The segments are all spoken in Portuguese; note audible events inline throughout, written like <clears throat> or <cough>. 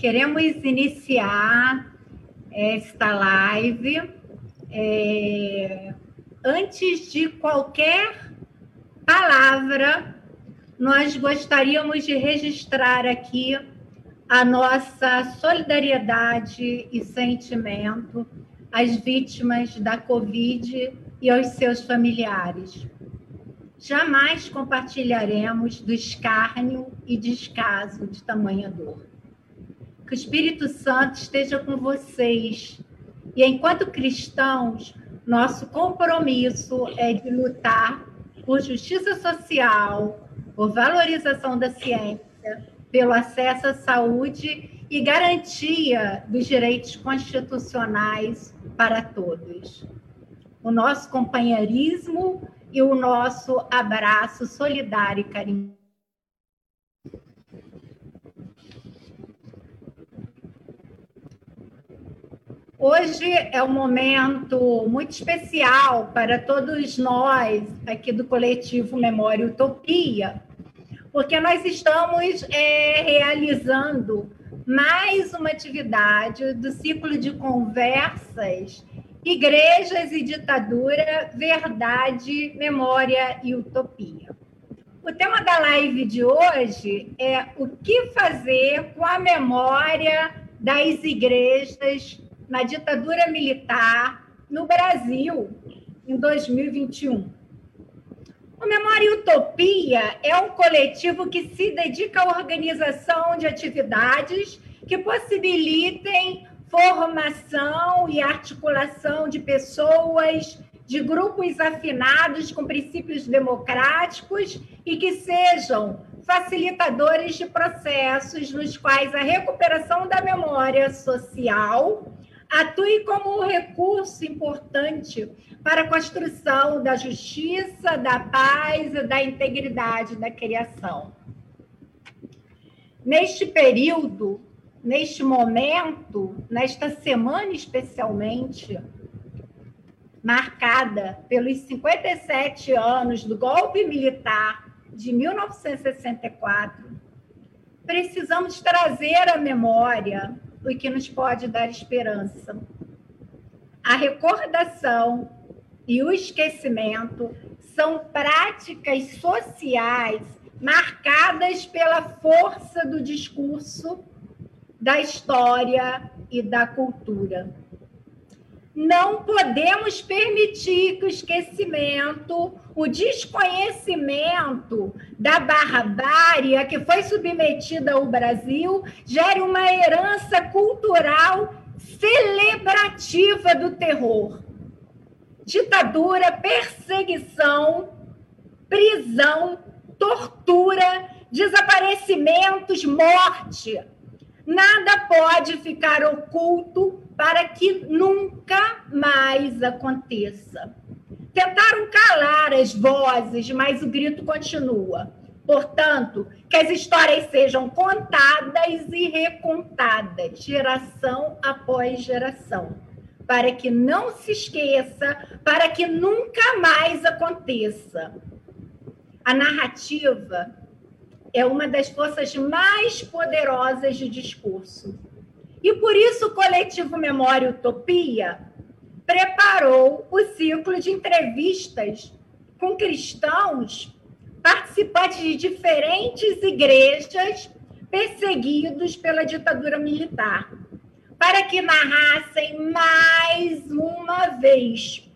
Queremos iniciar esta live. É, antes de qualquer palavra, nós gostaríamos de registrar aqui a nossa solidariedade e sentimento às vítimas da Covid e aos seus familiares. Jamais compartilharemos do escárnio e descaso de tamanha dor. Que o Espírito Santo esteja com vocês. E enquanto cristãos, nosso compromisso é de lutar por justiça social, por valorização da ciência, pelo acesso à saúde e garantia dos direitos constitucionais para todos. O nosso companheirismo e o nosso abraço solidário e carinhoso. Hoje é um momento muito especial para todos nós aqui do coletivo Memória Utopia, porque nós estamos é, realizando mais uma atividade do ciclo de conversas Igrejas e Ditadura, Verdade, Memória e Utopia. O tema da live de hoje é o que fazer com a memória das igrejas na ditadura militar no Brasil em 2021. O Memória Utopia é um coletivo que se dedica à organização de atividades que possibilitem formação e articulação de pessoas, de grupos afinados com princípios democráticos e que sejam facilitadores de processos nos quais a recuperação da memória social atue como um recurso importante para a construção da justiça, da paz e da integridade da criação. Neste período, neste momento, nesta semana especialmente, marcada pelos 57 anos do golpe militar de 1964, precisamos trazer à memória o que nos pode dar esperança. A recordação e o esquecimento são práticas sociais marcadas pela força do discurso, da história e da cultura. Não podemos permitir que o esquecimento, o desconhecimento da barbárie que foi submetida o Brasil gere uma herança cultural celebrativa do terror. Ditadura, perseguição, prisão, tortura, desaparecimentos, morte. Nada pode ficar oculto para que nunca mais aconteça. Tentaram calar as vozes, mas o grito continua. Portanto, que as histórias sejam contadas e recontadas, geração após geração, para que não se esqueça, para que nunca mais aconteça. A narrativa é uma das forças mais poderosas de discurso. E por isso o coletivo Memória Utopia preparou o ciclo de entrevistas com cristãos participantes de diferentes igrejas perseguidos pela ditadura militar, para que narrassem mais uma vez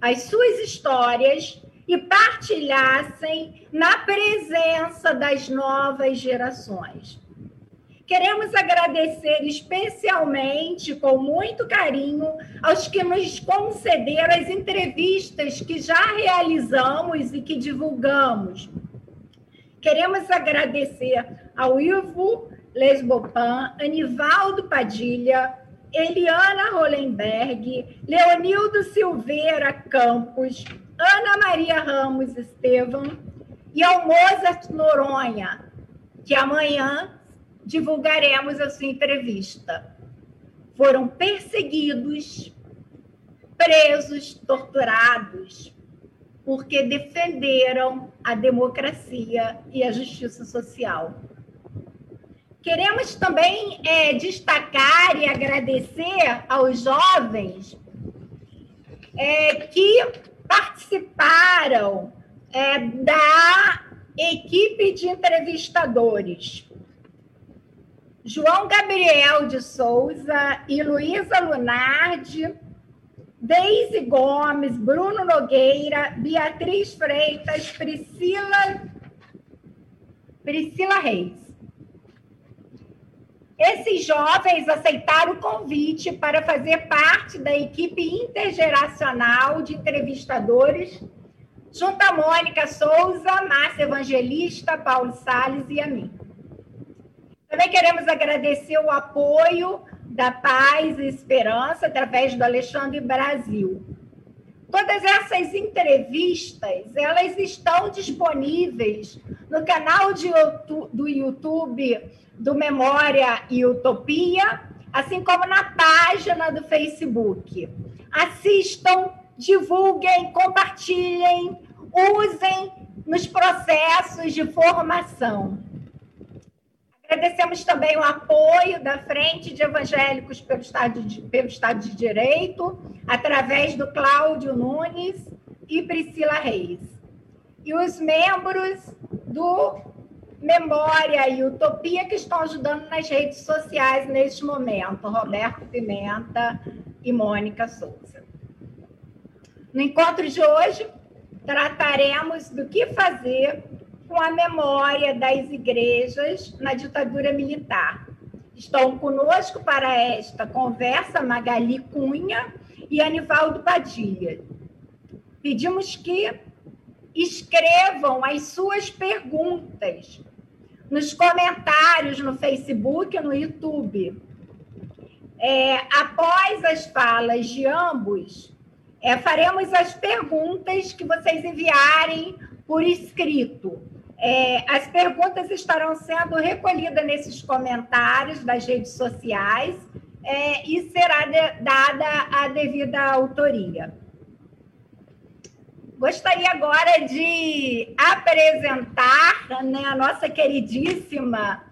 as suas histórias e partilhassem na presença das novas gerações. Queremos agradecer especialmente, com muito carinho, aos que nos concederam as entrevistas que já realizamos e que divulgamos. Queremos agradecer ao Ivo Lesbopan, Anivaldo Padilha, Eliana Rolenberg, Leonildo Silveira Campos, Ana Maria Ramos Estevam e ao Mozart Noronha, que amanhã divulgaremos a sua entrevista. Foram perseguidos, presos, torturados, porque defenderam a democracia e a justiça social. Queremos também é, destacar e agradecer aos jovens é, que participaram é, da equipe de entrevistadores. João Gabriel de Souza e Luísa Lunardi, Deise Gomes, Bruno Nogueira, Beatriz Freitas, Priscila, Priscila Reis. Esses jovens aceitaram o convite para fazer parte da equipe intergeracional de entrevistadores, junto a Mônica Souza, Márcia Evangelista, Paulo Sales e a mim. Também queremos agradecer o apoio da Paz e Esperança através do Alexandre Brasil. Todas essas entrevistas, elas estão disponíveis no canal de, do YouTube do Memória e Utopia, assim como na página do Facebook. Assistam, divulguem, compartilhem, usem nos processos de formação. Agradecemos também o apoio da Frente de Evangélicos pelo Estado de, pelo Estado de Direito, através do Cláudio Nunes e Priscila Reis. E os membros do Memória e Utopia que estão ajudando nas redes sociais neste momento, Roberto Pimenta e Mônica Souza. No encontro de hoje, trataremos do que fazer com a memória das igrejas na ditadura militar. Estão conosco para esta conversa Magali Cunha e Anivaldo Padilha. Pedimos que escrevam as suas perguntas nos comentários no Facebook no YouTube. É, após as falas de ambos, é, faremos as perguntas que vocês enviarem por escrito. É, as perguntas estarão sendo recolhidas nesses comentários das redes sociais é, e será de, dada a devida autoria. Gostaria agora de apresentar né, a nossa queridíssima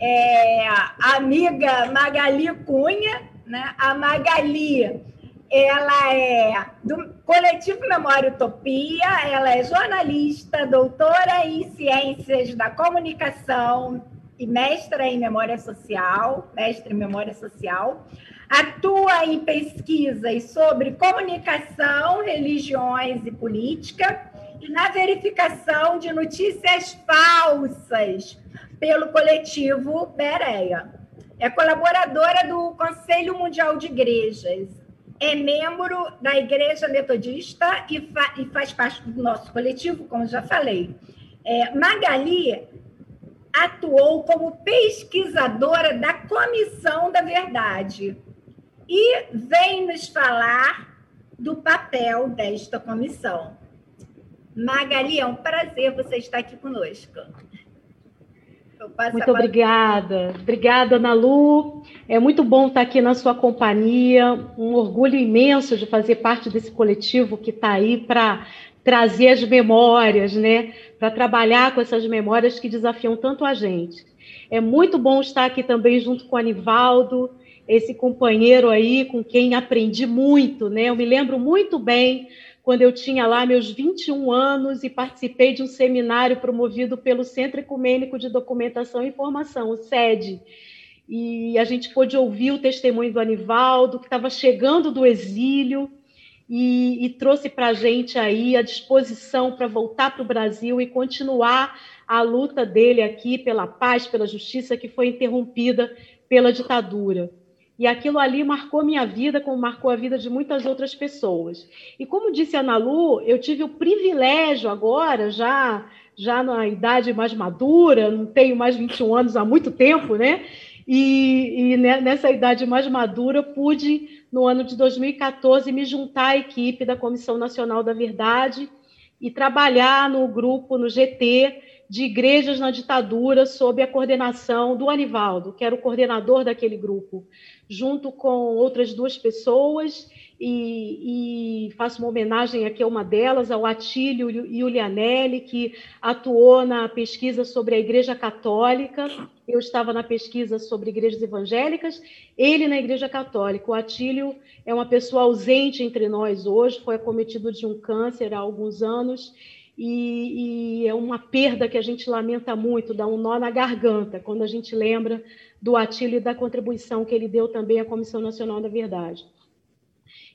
é, amiga Magali Cunha. Né? A Magali ela é do Coletivo Memória Utopia, ela é jornalista, doutora em Ciências da Comunicação e mestra em Memória Social, mestre em Memória Social. Atua em pesquisas sobre comunicação, religiões e política e na verificação de notícias falsas pelo coletivo Bereia. É colaboradora do Conselho Mundial de Igrejas é membro da Igreja Metodista e, fa e faz parte do nosso coletivo, como já falei. É, Magali atuou como pesquisadora da Comissão da Verdade e vem nos falar do papel desta comissão. Magali, é um prazer você estar aqui conosco. Muito obrigada. Obrigada, Ana Lu. É muito bom estar aqui na sua companhia. Um orgulho imenso de fazer parte desse coletivo que está aí para trazer as memórias, né? Para trabalhar com essas memórias que desafiam tanto a gente. É muito bom estar aqui também junto com o Anivaldo, esse companheiro aí com quem aprendi muito, né? Eu me lembro muito bem quando eu tinha lá meus 21 anos e participei de um seminário promovido pelo Centro Ecumênico de Documentação e Informação, o SED. E a gente pôde ouvir o testemunho do Anivaldo, que estava chegando do exílio, e, e trouxe para a gente aí a disposição para voltar para o Brasil e continuar a luta dele aqui pela paz, pela justiça, que foi interrompida pela ditadura. E aquilo ali marcou minha vida, como marcou a vida de muitas outras pessoas. E como disse a Ana Lu, eu tive o privilégio agora, já, já na idade mais madura, não tenho mais 21 anos há muito tempo, né? E, e nessa idade mais madura, pude, no ano de 2014, me juntar à equipe da Comissão Nacional da Verdade e trabalhar no grupo, no GT, de igrejas na ditadura sob a coordenação do Anivaldo, que era o coordenador daquele grupo, junto com outras duas pessoas, e, e faço uma homenagem aqui a uma delas, ao Atílio Iulianelli, que atuou na pesquisa sobre a Igreja Católica, eu estava na pesquisa sobre igrejas evangélicas, ele na Igreja Católica. O Atílio é uma pessoa ausente entre nós hoje, foi acometido de um câncer há alguns anos, e, e, é uma perda que a gente lamenta muito, dá um nó na garganta quando a gente lembra do Atílio e da contribuição que ele deu também à Comissão Nacional da Verdade.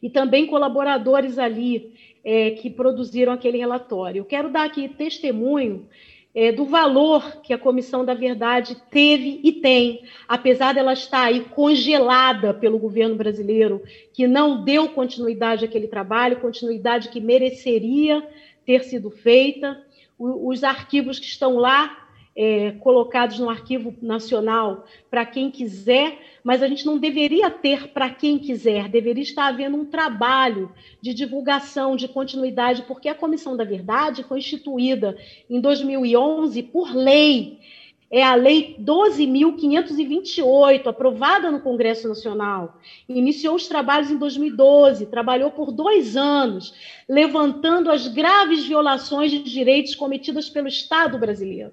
E também colaboradores ali é, que produziram aquele relatório. Eu quero dar aqui testemunho é, do valor que a Comissão da Verdade teve e tem, apesar dela estar aí congelada pelo governo brasileiro, que não deu continuidade àquele trabalho, continuidade que mereceria ter sido feita. Os arquivos que estão lá é, colocados no Arquivo Nacional para quem quiser, mas a gente não deveria ter para quem quiser, deveria estar havendo um trabalho de divulgação, de continuidade, porque a Comissão da Verdade foi instituída em 2011 por lei é a Lei 12.528, aprovada no Congresso Nacional. Iniciou os trabalhos em 2012, trabalhou por dois anos, levantando as graves violações de direitos cometidas pelo Estado brasileiro.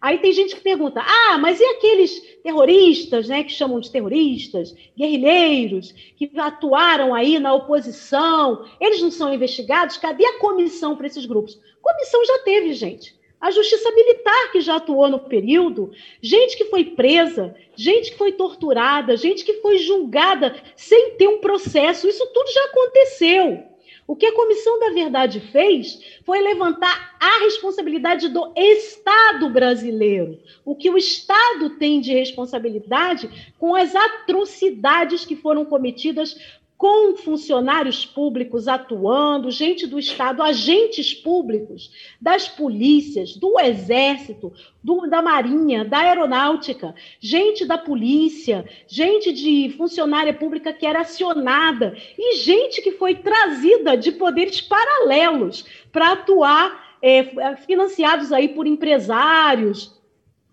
Aí tem gente que pergunta: ah, mas e aqueles terroristas, né, que chamam de terroristas, guerrilheiros, que atuaram aí na oposição? Eles não são investigados? Cadê a comissão para esses grupos? Comissão já teve, gente a justiça militar que já atuou no período, gente que foi presa, gente que foi torturada, gente que foi julgada sem ter um processo, isso tudo já aconteceu. O que a Comissão da Verdade fez foi levantar a responsabilidade do Estado brasileiro. O que o Estado tem de responsabilidade com as atrocidades que foram cometidas com funcionários públicos atuando, gente do Estado, agentes públicos, das polícias, do Exército, do, da Marinha, da Aeronáutica, gente da polícia, gente de funcionária pública que era acionada e gente que foi trazida de poderes paralelos para atuar, é, financiados aí por empresários,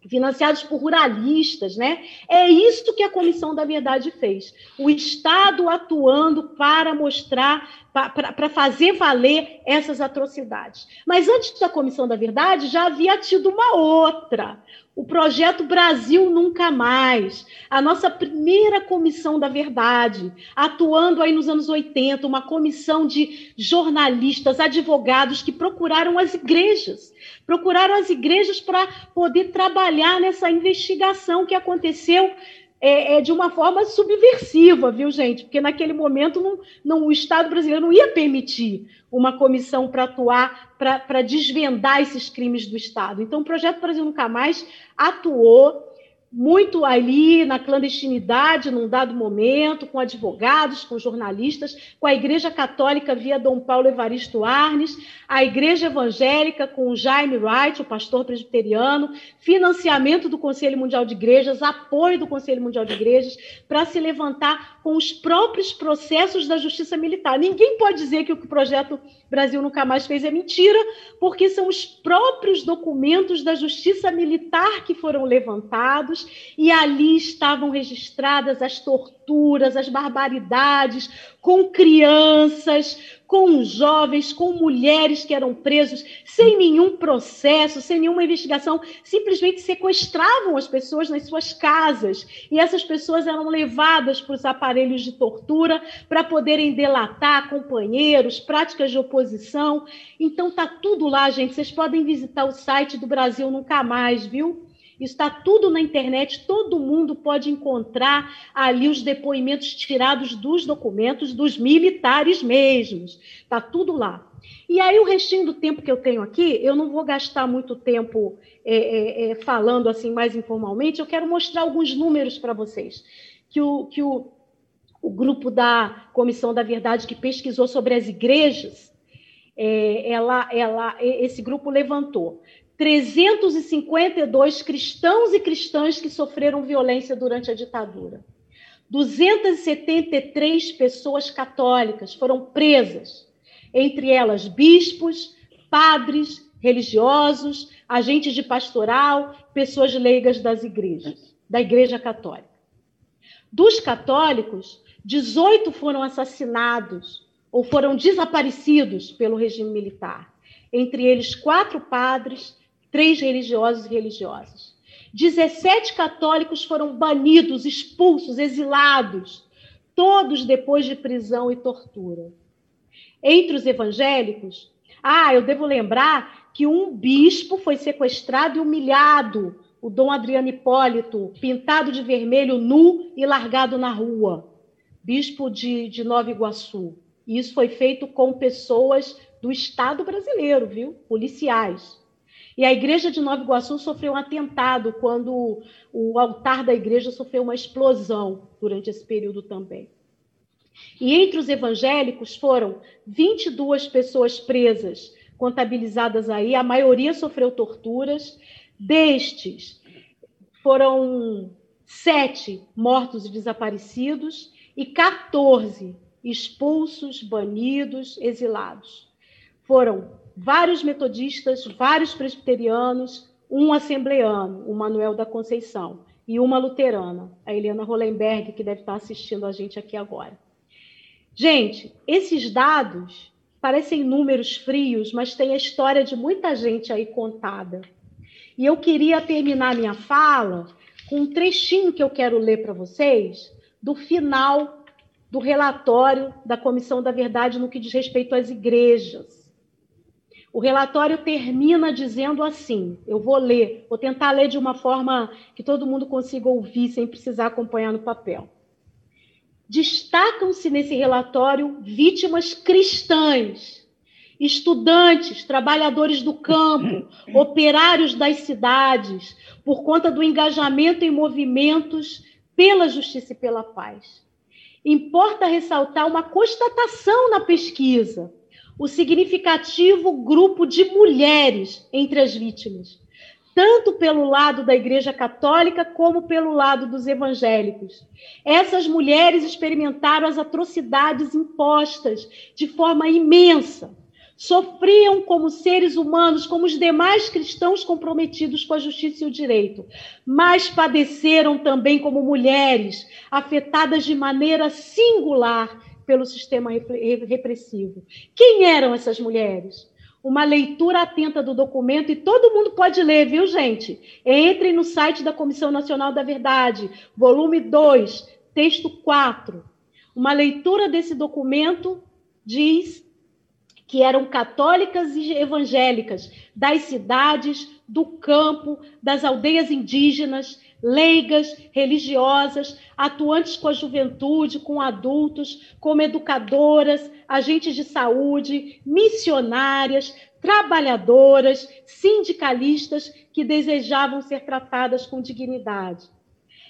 financiados por ruralistas, né? É isso que a Comissão da Verdade fez. O Estado atuando para mostrar, para fazer valer essas atrocidades. Mas antes da Comissão da Verdade, já havia tido uma outra, o projeto Brasil Nunca Mais, a nossa primeira comissão da verdade, atuando aí nos anos 80, uma comissão de jornalistas, advogados que procuraram as igrejas, procuraram as igrejas para poder trabalhar nessa investigação que aconteceu é, é, de uma forma subversiva, viu, gente? Porque naquele momento não, não, o Estado brasileiro não ia permitir uma comissão para atuar, para desvendar esses crimes do Estado. Então, o Projeto Brasil Nunca Mais atuou muito ali na clandestinidade, num dado momento, com advogados, com jornalistas, com a Igreja Católica via Dom Paulo Evaristo Arnes, a Igreja Evangélica com o Jaime Wright, o pastor presbiteriano, financiamento do Conselho Mundial de Igrejas, apoio do Conselho Mundial de Igrejas, para se levantar com os próprios processos da justiça militar. Ninguém pode dizer que o projeto Brasil Nunca Mais fez é mentira, porque são os próprios documentos da justiça militar que foram levantados e ali estavam registradas as torturas, as barbaridades com crianças, com jovens, com mulheres que eram presos sem nenhum processo, sem nenhuma investigação, simplesmente sequestravam as pessoas nas suas casas e essas pessoas eram levadas para os aparelhos de tortura para poderem delatar companheiros, práticas de oposição. Então tá tudo lá, gente. Vocês podem visitar o site do Brasil Nunca Mais, viu? Está tudo na internet, todo mundo pode encontrar ali os depoimentos tirados dos documentos dos militares mesmos. Está tudo lá. E aí, o restinho do tempo que eu tenho aqui, eu não vou gastar muito tempo é, é, é, falando assim mais informalmente, eu quero mostrar alguns números para vocês. Que o, que o, o grupo da Comissão da Verdade que pesquisou sobre as igrejas, é, ela, ela, esse grupo levantou 352 cristãos e cristãs que sofreram violência durante a ditadura. 273 pessoas católicas foram presas, entre elas bispos, padres, religiosos, agentes de pastoral, pessoas leigas das igrejas, da Igreja Católica. Dos católicos, 18 foram assassinados ou foram desaparecidos pelo regime militar, entre eles quatro padres, três religiosos e religiosas. 17 católicos foram banidos, expulsos, exilados, todos depois de prisão e tortura. Entre os evangélicos, ah, eu devo lembrar que um bispo foi sequestrado e humilhado, o Dom Adriano Hipólito, pintado de vermelho, nu e largado na rua, bispo de, de Nova Iguaçu. E isso foi feito com pessoas do Estado brasileiro, viu? Policiais. E a igreja de Nova Iguaçu sofreu um atentado quando o altar da igreja sofreu uma explosão durante esse período também. E entre os evangélicos foram 22 pessoas presas, contabilizadas aí, a maioria sofreu torturas. Destes, foram sete mortos e desaparecidos e 14 expulsos, banidos, exilados. Foram vários metodistas, vários presbiterianos, um assembleano, o Manuel da Conceição, e uma luterana, a Helena Hollenberg, que deve estar assistindo a gente aqui agora. Gente, esses dados parecem números frios, mas tem a história de muita gente aí contada. E eu queria terminar minha fala com um trechinho que eu quero ler para vocês do final do relatório da Comissão da Verdade no que diz respeito às igrejas. O relatório termina dizendo assim: eu vou ler, vou tentar ler de uma forma que todo mundo consiga ouvir sem precisar acompanhar no papel. Destacam-se nesse relatório vítimas cristãs, estudantes, trabalhadores do campo, operários das cidades, por conta do engajamento em movimentos pela justiça e pela paz. Importa ressaltar uma constatação na pesquisa o significativo grupo de mulheres entre as vítimas, tanto pelo lado da Igreja Católica como pelo lado dos evangélicos. Essas mulheres experimentaram as atrocidades impostas de forma imensa. Sofriam como seres humanos, como os demais cristãos comprometidos com a justiça e o direito, mas padeceram também como mulheres, afetadas de maneira singular pelo sistema repressivo. Quem eram essas mulheres? Uma leitura atenta do documento, e todo mundo pode ler, viu, gente? Entrem no site da Comissão Nacional da Verdade, volume 2, texto 4. Uma leitura desse documento diz que eram católicas e evangélicas das cidades, do campo, das aldeias indígenas, leigas, religiosas, atuantes com a juventude, com adultos, como educadoras, agentes de saúde, missionárias, trabalhadoras, sindicalistas que desejavam ser tratadas com dignidade.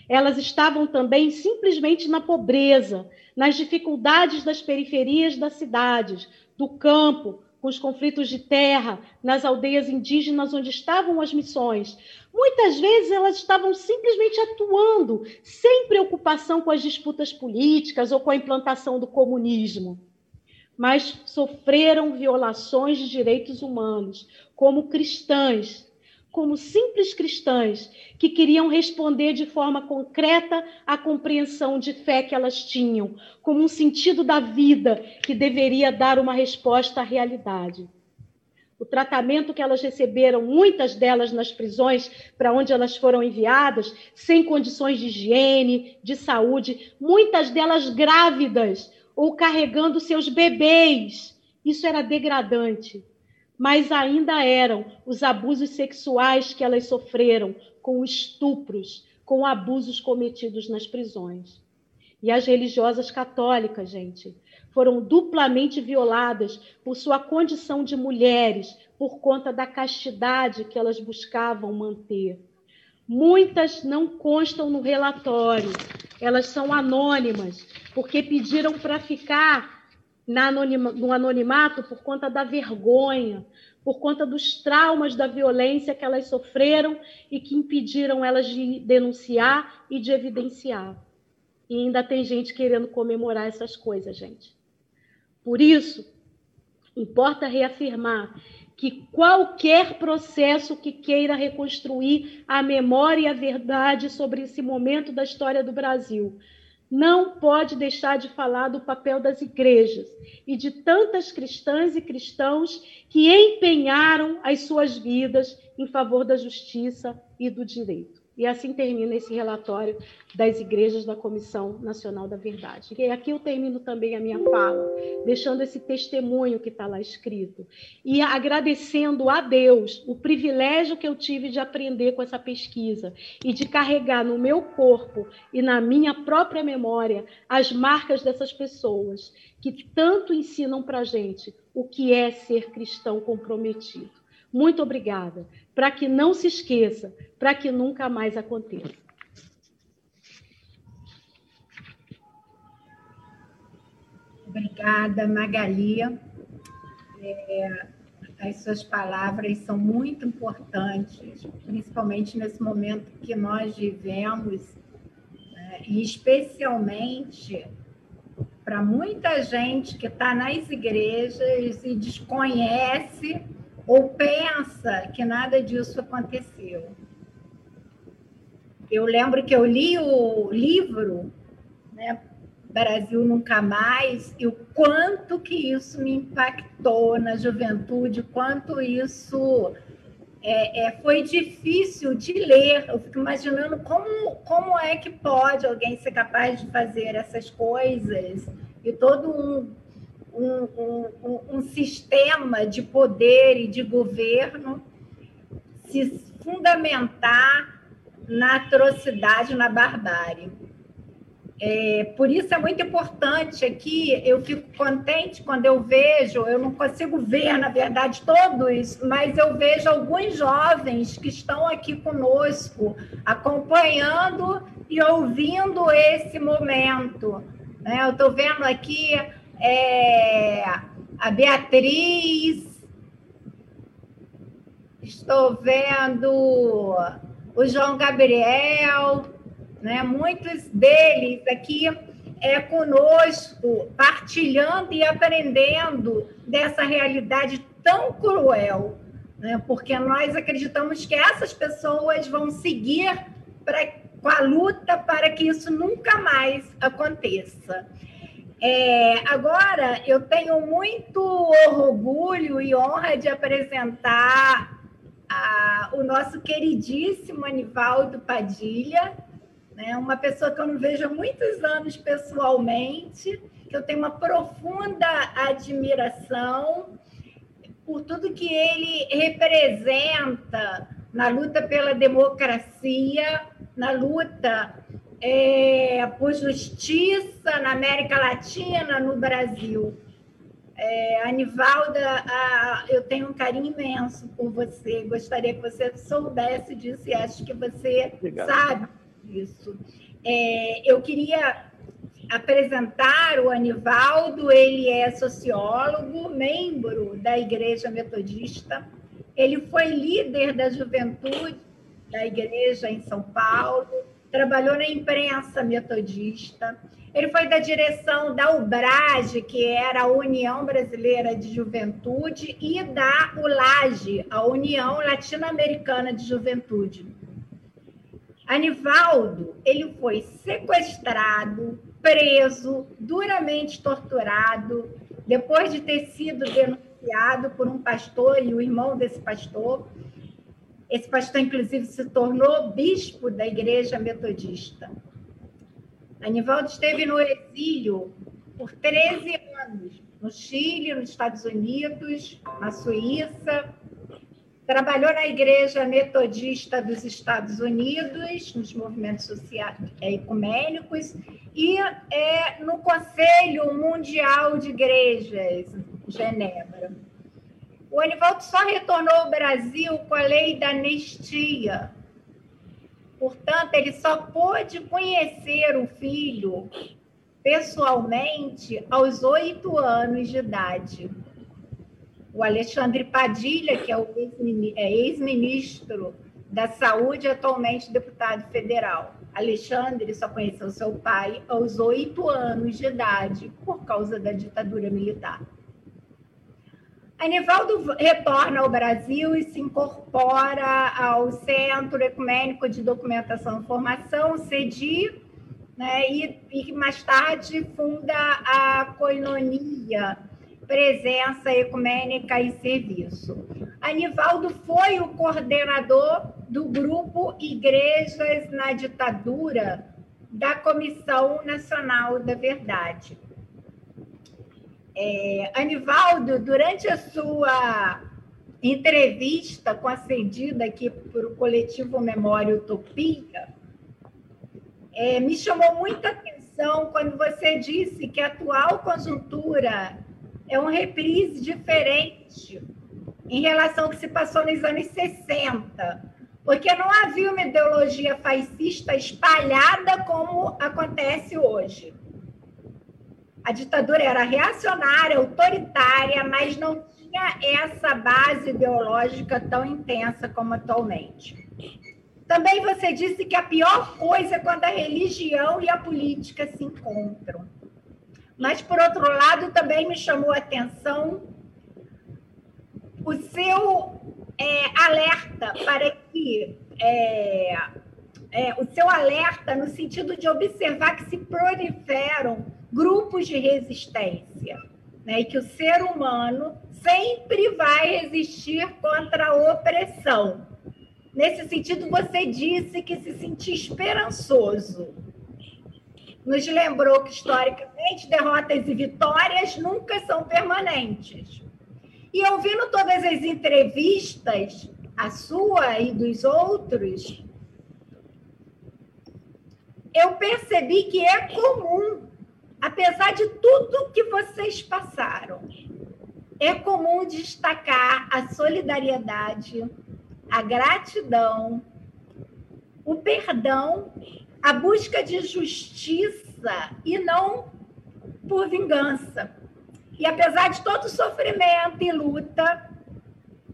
Elas estavam também simplesmente na pobreza, nas dificuldades das periferias das cidades, do campo, com os conflitos de terra, nas aldeias indígenas onde estavam as missões. Muitas vezes elas estavam simplesmente atuando, sem preocupação com as disputas políticas ou com a implantação do comunismo. Mas sofreram violações de direitos humanos, como cristãs, como simples cristãs que queriam responder de forma concreta à compreensão de fé que elas tinham, como um sentido da vida que deveria dar uma resposta à realidade. O tratamento que elas receberam, muitas delas nas prisões para onde elas foram enviadas, sem condições de higiene, de saúde, muitas delas grávidas ou carregando seus bebês. Isso era degradante mas ainda eram os abusos sexuais que elas sofreram com estupros, com abusos cometidos nas prisões. E as religiosas católicas, gente, foram duplamente violadas por sua condição de mulheres, por conta da castidade que elas buscavam manter. Muitas não constam no relatório, elas são anônimas, porque pediram para ficar anonima, no anonimato por conta da vergonha, por conta dos traumas da violência que elas sofreram e que impediram elas de denunciar e de evidenciar. E ainda tem gente querendo comemorar essas coisas, gente. Por isso, importa reafirmar que qualquer processo que queira reconstruir a memória e a verdade sobre esse momento da história do Brasil não pode deixar de falar do papel das igrejas e de tantas cristãs e cristãos que empenharam as suas vidas em favor da justiça e do direito. E assim termina esse relatório das igrejas da Comissão Nacional da Verdade. E aqui eu termino também a minha fala, deixando esse testemunho que está lá escrito. E agradecendo a Deus o privilégio que eu tive de aprender com essa pesquisa e de carregar no meu corpo e na minha própria memória as marcas dessas pessoas que tanto ensinam para a gente o que é ser cristão comprometido. Muito obrigada. Para que não se esqueça, para que nunca mais aconteça. Obrigada, Magali. É, as suas palavras são muito importantes, principalmente nesse momento que nós vivemos, né, e especialmente para muita gente que está nas igrejas e desconhece ou pensa que nada disso aconteceu. Eu lembro que eu li o livro, né, Brasil Nunca Mais, e o quanto que isso me impactou na juventude, quanto isso é, é, foi difícil de ler. Eu fico imaginando como, como é que pode alguém ser capaz de fazer essas coisas e todo um um, um, um sistema de poder e de governo se fundamentar na atrocidade, na barbárie. É, por isso é muito importante aqui, eu fico contente quando eu vejo, eu não consigo ver, na verdade, todos, mas eu vejo alguns jovens que estão aqui conosco, acompanhando e ouvindo esse momento. Né? Eu estou vendo aqui é, a Beatriz, estou vendo o João Gabriel, né? muitos deles aqui é conosco, partilhando e aprendendo dessa realidade tão cruel, né? porque nós acreditamos que essas pessoas vão seguir pra, com a luta para que isso nunca mais aconteça. É, agora, eu tenho muito orgulho e honra de apresentar a, o nosso queridíssimo Anivaldo Padilha, né, uma pessoa que eu não vejo há muitos anos pessoalmente, que eu tenho uma profunda admiração por tudo que ele representa na luta pela democracia, na luta é, por justiça na América Latina, no Brasil. É, Anivalda, a, eu tenho um carinho imenso por você. Gostaria que você soubesse disso e acho que você Obrigado. sabe disso. É, eu queria apresentar o Anivaldo. Ele é sociólogo, membro da Igreja Metodista. Ele foi líder da juventude da igreja em São Paulo trabalhou na imprensa metodista. Ele foi da direção da UBRAGE, que era a União Brasileira de Juventude, e da ULAGE, a União Latino-Americana de Juventude. Anivaldo, ele foi sequestrado, preso, duramente torturado, depois de ter sido denunciado por um pastor e o irmão desse pastor, esse pastor, inclusive, se tornou bispo da Igreja Metodista. Anivaldo esteve no exílio por 13 anos, no Chile, nos Estados Unidos, na Suíça. Trabalhou na Igreja Metodista dos Estados Unidos, nos movimentos sociais é, ecumênicos, e é, no Conselho Mundial de Igrejas, Genebra. O Anivaldo só retornou ao Brasil com a lei da anistia. Portanto, ele só pôde conhecer o filho pessoalmente aos oito anos de idade. O Alexandre Padilha, que é o é ex-ministro da Saúde, atualmente deputado federal. Alexandre só conheceu seu pai aos oito anos de idade por causa da ditadura militar. Anivaldo retorna ao Brasil e se incorpora ao Centro Ecumênico de Documentação e Formação, CEDI, né, e, e mais tarde funda a Coinonia, Presença Ecumênica e Serviço. Anivaldo foi o coordenador do grupo Igrejas na Ditadura da Comissão Nacional da Verdade. É, Anivaldo, durante a sua entrevista concedida aqui para o coletivo Memória Utopia, é, me chamou muita atenção quando você disse que a atual conjuntura é um reprise diferente em relação ao que se passou nos anos 60, porque não havia uma ideologia fascista espalhada como acontece hoje. A ditadura era reacionária, autoritária, mas não tinha essa base ideológica tão intensa como atualmente. Também você disse que a pior coisa é quando a religião e a política se encontram. Mas, por outro lado, também me chamou a atenção o seu é, alerta para que. É, é, o seu alerta no sentido de observar que se proliferam grupos de resistência, né? e que o ser humano sempre vai resistir contra a opressão. Nesse sentido, você disse que se sentia esperançoso. Nos lembrou que, historicamente, derrotas e vitórias nunca são permanentes. E ouvindo todas as entrevistas, a sua e dos outros, eu percebi que é comum, apesar de tudo que vocês passaram, é comum destacar a solidariedade, a gratidão, o perdão, a busca de justiça e não por vingança. E apesar de todo sofrimento e luta,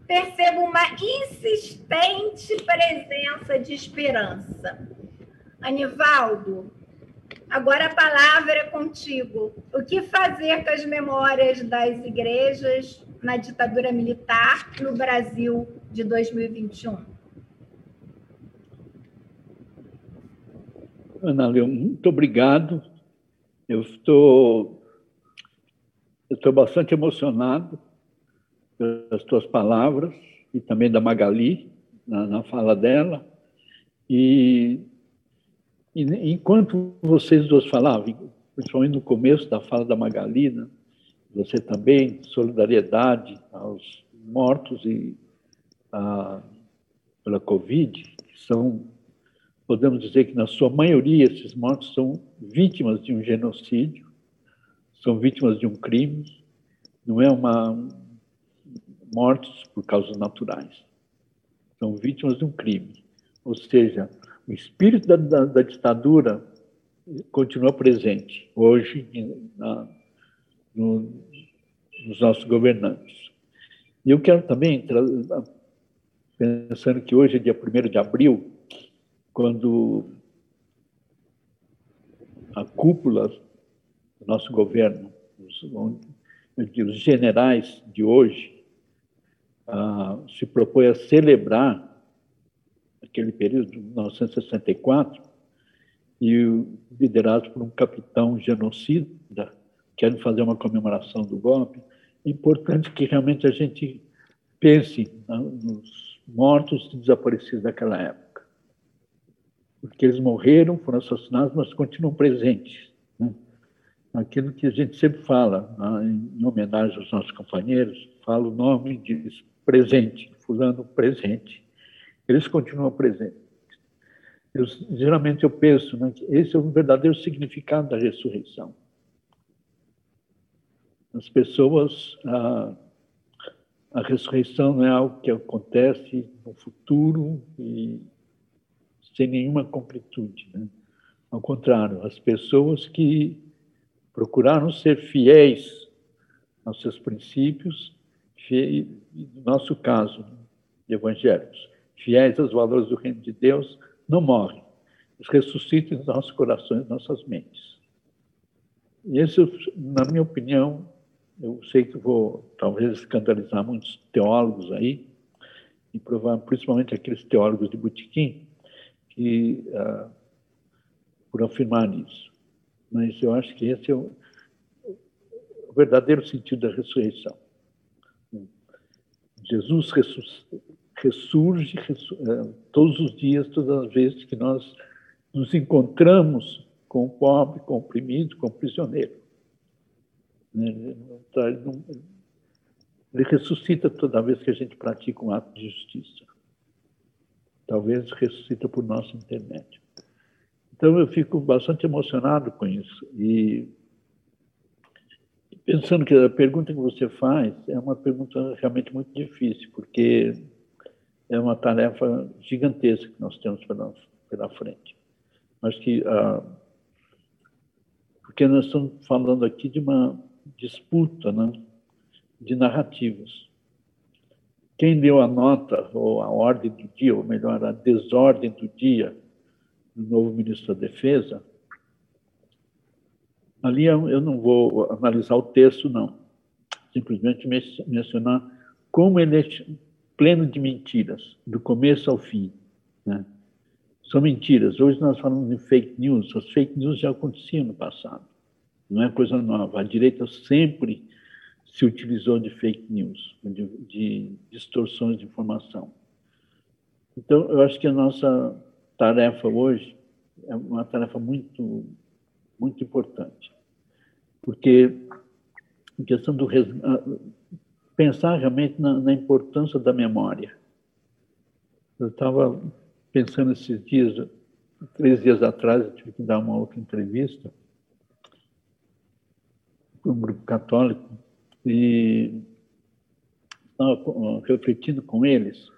percebo uma insistente presença de esperança. Anivaldo, agora a palavra é contigo. O que fazer com as memórias das igrejas na ditadura militar no Brasil de 2021? Ana Leão, muito obrigado. Eu estou, eu estou bastante emocionado pelas tuas palavras e também da Magali na, na fala dela. E, e, enquanto vocês dois falavam, principalmente no começo da fala da Magali, né, você também, solidariedade aos mortos e a, pela Covid, que são, podemos dizer que na sua maioria esses mortos são vítimas de um genocídio, são vítimas de um crime, não é uma mortos por causas naturais, são vítimas de um crime. Ou seja, o espírito da, da, da ditadura continua presente hoje na, no, nos nossos governantes. E eu quero também pensando que hoje é dia 1 de abril, quando a cúpula do nosso governo, os, os generais de hoje, ah, se propõe a celebrar aquele período de 1964 e liderados por um capitão genocida, querem fazer uma comemoração do golpe, importante que realmente a gente pense nos mortos e desaparecidos daquela época. Porque eles morreram, foram assassinados, mas continuam presentes. Né? Aquilo que a gente sempre fala, né, em homenagem aos nossos companheiros, fala o nome e diz presente, fulano presente. Eles continuam presentes. Eu, geralmente eu penso né, que esse é o verdadeiro significado da ressurreição. As pessoas ah, a ressurreição não é algo que acontece no futuro e sem nenhuma concretude. Né? Ao contrário, as pessoas que procuraram ser fiéis aos seus princípios, no nosso caso, de evangélicos, fiéis aos valores do reino de Deus, não morrem. Eles ressuscitam em nossos corações, nossas mentes. E esse, na minha opinião, eu sei que vou talvez escandalizar muitos teólogos aí, e provar, principalmente aqueles teólogos de Botequim, que, ah, por afirmar isso. Mas eu acho que esse é o, o verdadeiro sentido da ressurreição. Jesus ressurge, eh, todos os dias, todas as vezes que nós nos encontramos com o pobre, com o oprimido, com o prisioneiro. Né, ele ressuscita toda vez que a gente pratica um ato de justiça. Talvez ressuscita por nosso intermédio. Então eu fico bastante emocionado com isso. E pensando que a pergunta que você faz é uma pergunta realmente muito difícil, porque é uma tarefa gigantesca que nós temos pela, pela frente. Mas que, ah, porque nós estamos falando aqui de uma disputa né, de narrativas. Quem deu a nota, ou a ordem do dia, ou melhor, a desordem do dia, do novo ministro da Defesa, ali eu não vou analisar o texto, não. Simplesmente mencionar como ele é pleno de mentiras, do começo ao fim. Né? São mentiras. Hoje nós falamos de fake news. As fake news já aconteciam no passado. Não é coisa nova. A direita sempre se utilizou de fake news, de, de distorções de informação. Então, eu acho que a nossa tarefa hoje é uma tarefa muito, muito importante, porque a questão do pensar realmente na, na importância da memória. Eu estava pensando esses dias, três dias atrás, eu tive que dar uma outra entrevista para um grupo católico e estava refletindo com eles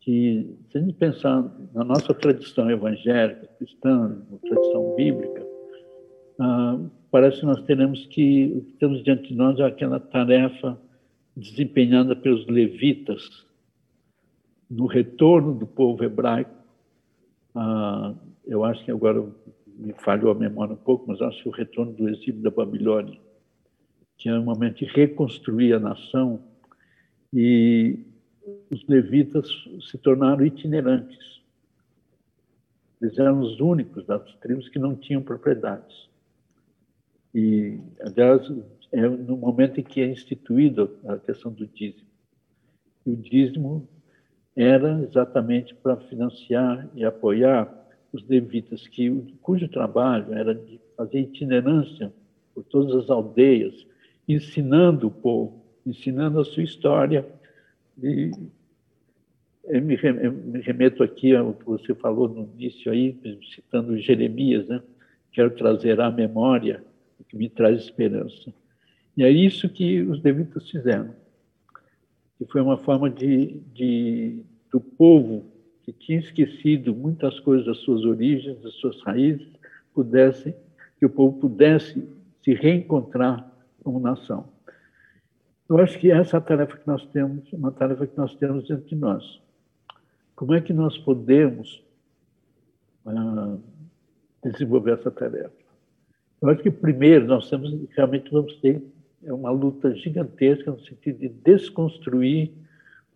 que, se a gente pensar na nossa tradição evangélica, cristã, tradição bíblica, ah, parece que nós teremos que temos diante de nós é aquela tarefa desempenhada pelos levitas no retorno do povo hebraico. Ah, eu acho que agora me falhou a memória um pouco, mas acho que o retorno do exílio da Babilônia, que era um momento de reconstruir a nação, e os levitas se tornaram itinerantes. Eles eram os únicos das tribos que não tinham propriedades. E, aliás, é no momento em que é instituída a questão do dízimo. E o dízimo era exatamente para financiar e apoiar os levitas, que, cujo trabalho era de fazer itinerância por todas as aldeias, ensinando o povo, ensinando a sua história. E eu me, remeto aqui ao que você falou no início aí, citando Jeremias, né? Quero trazer à memória o que me traz esperança. E é isso que os levitas fizeram. Que foi uma forma de, de do povo que tinha esquecido muitas coisas das suas origens, das suas raízes, pudesse que o povo pudesse se reencontrar como nação. Eu acho que essa é a tarefa que nós temos, uma tarefa que nós temos diante de nós. Como é que nós podemos ah, desenvolver essa tarefa? Eu acho que primeiro nós temos realmente vamos ter é uma luta gigantesca no sentido de desconstruir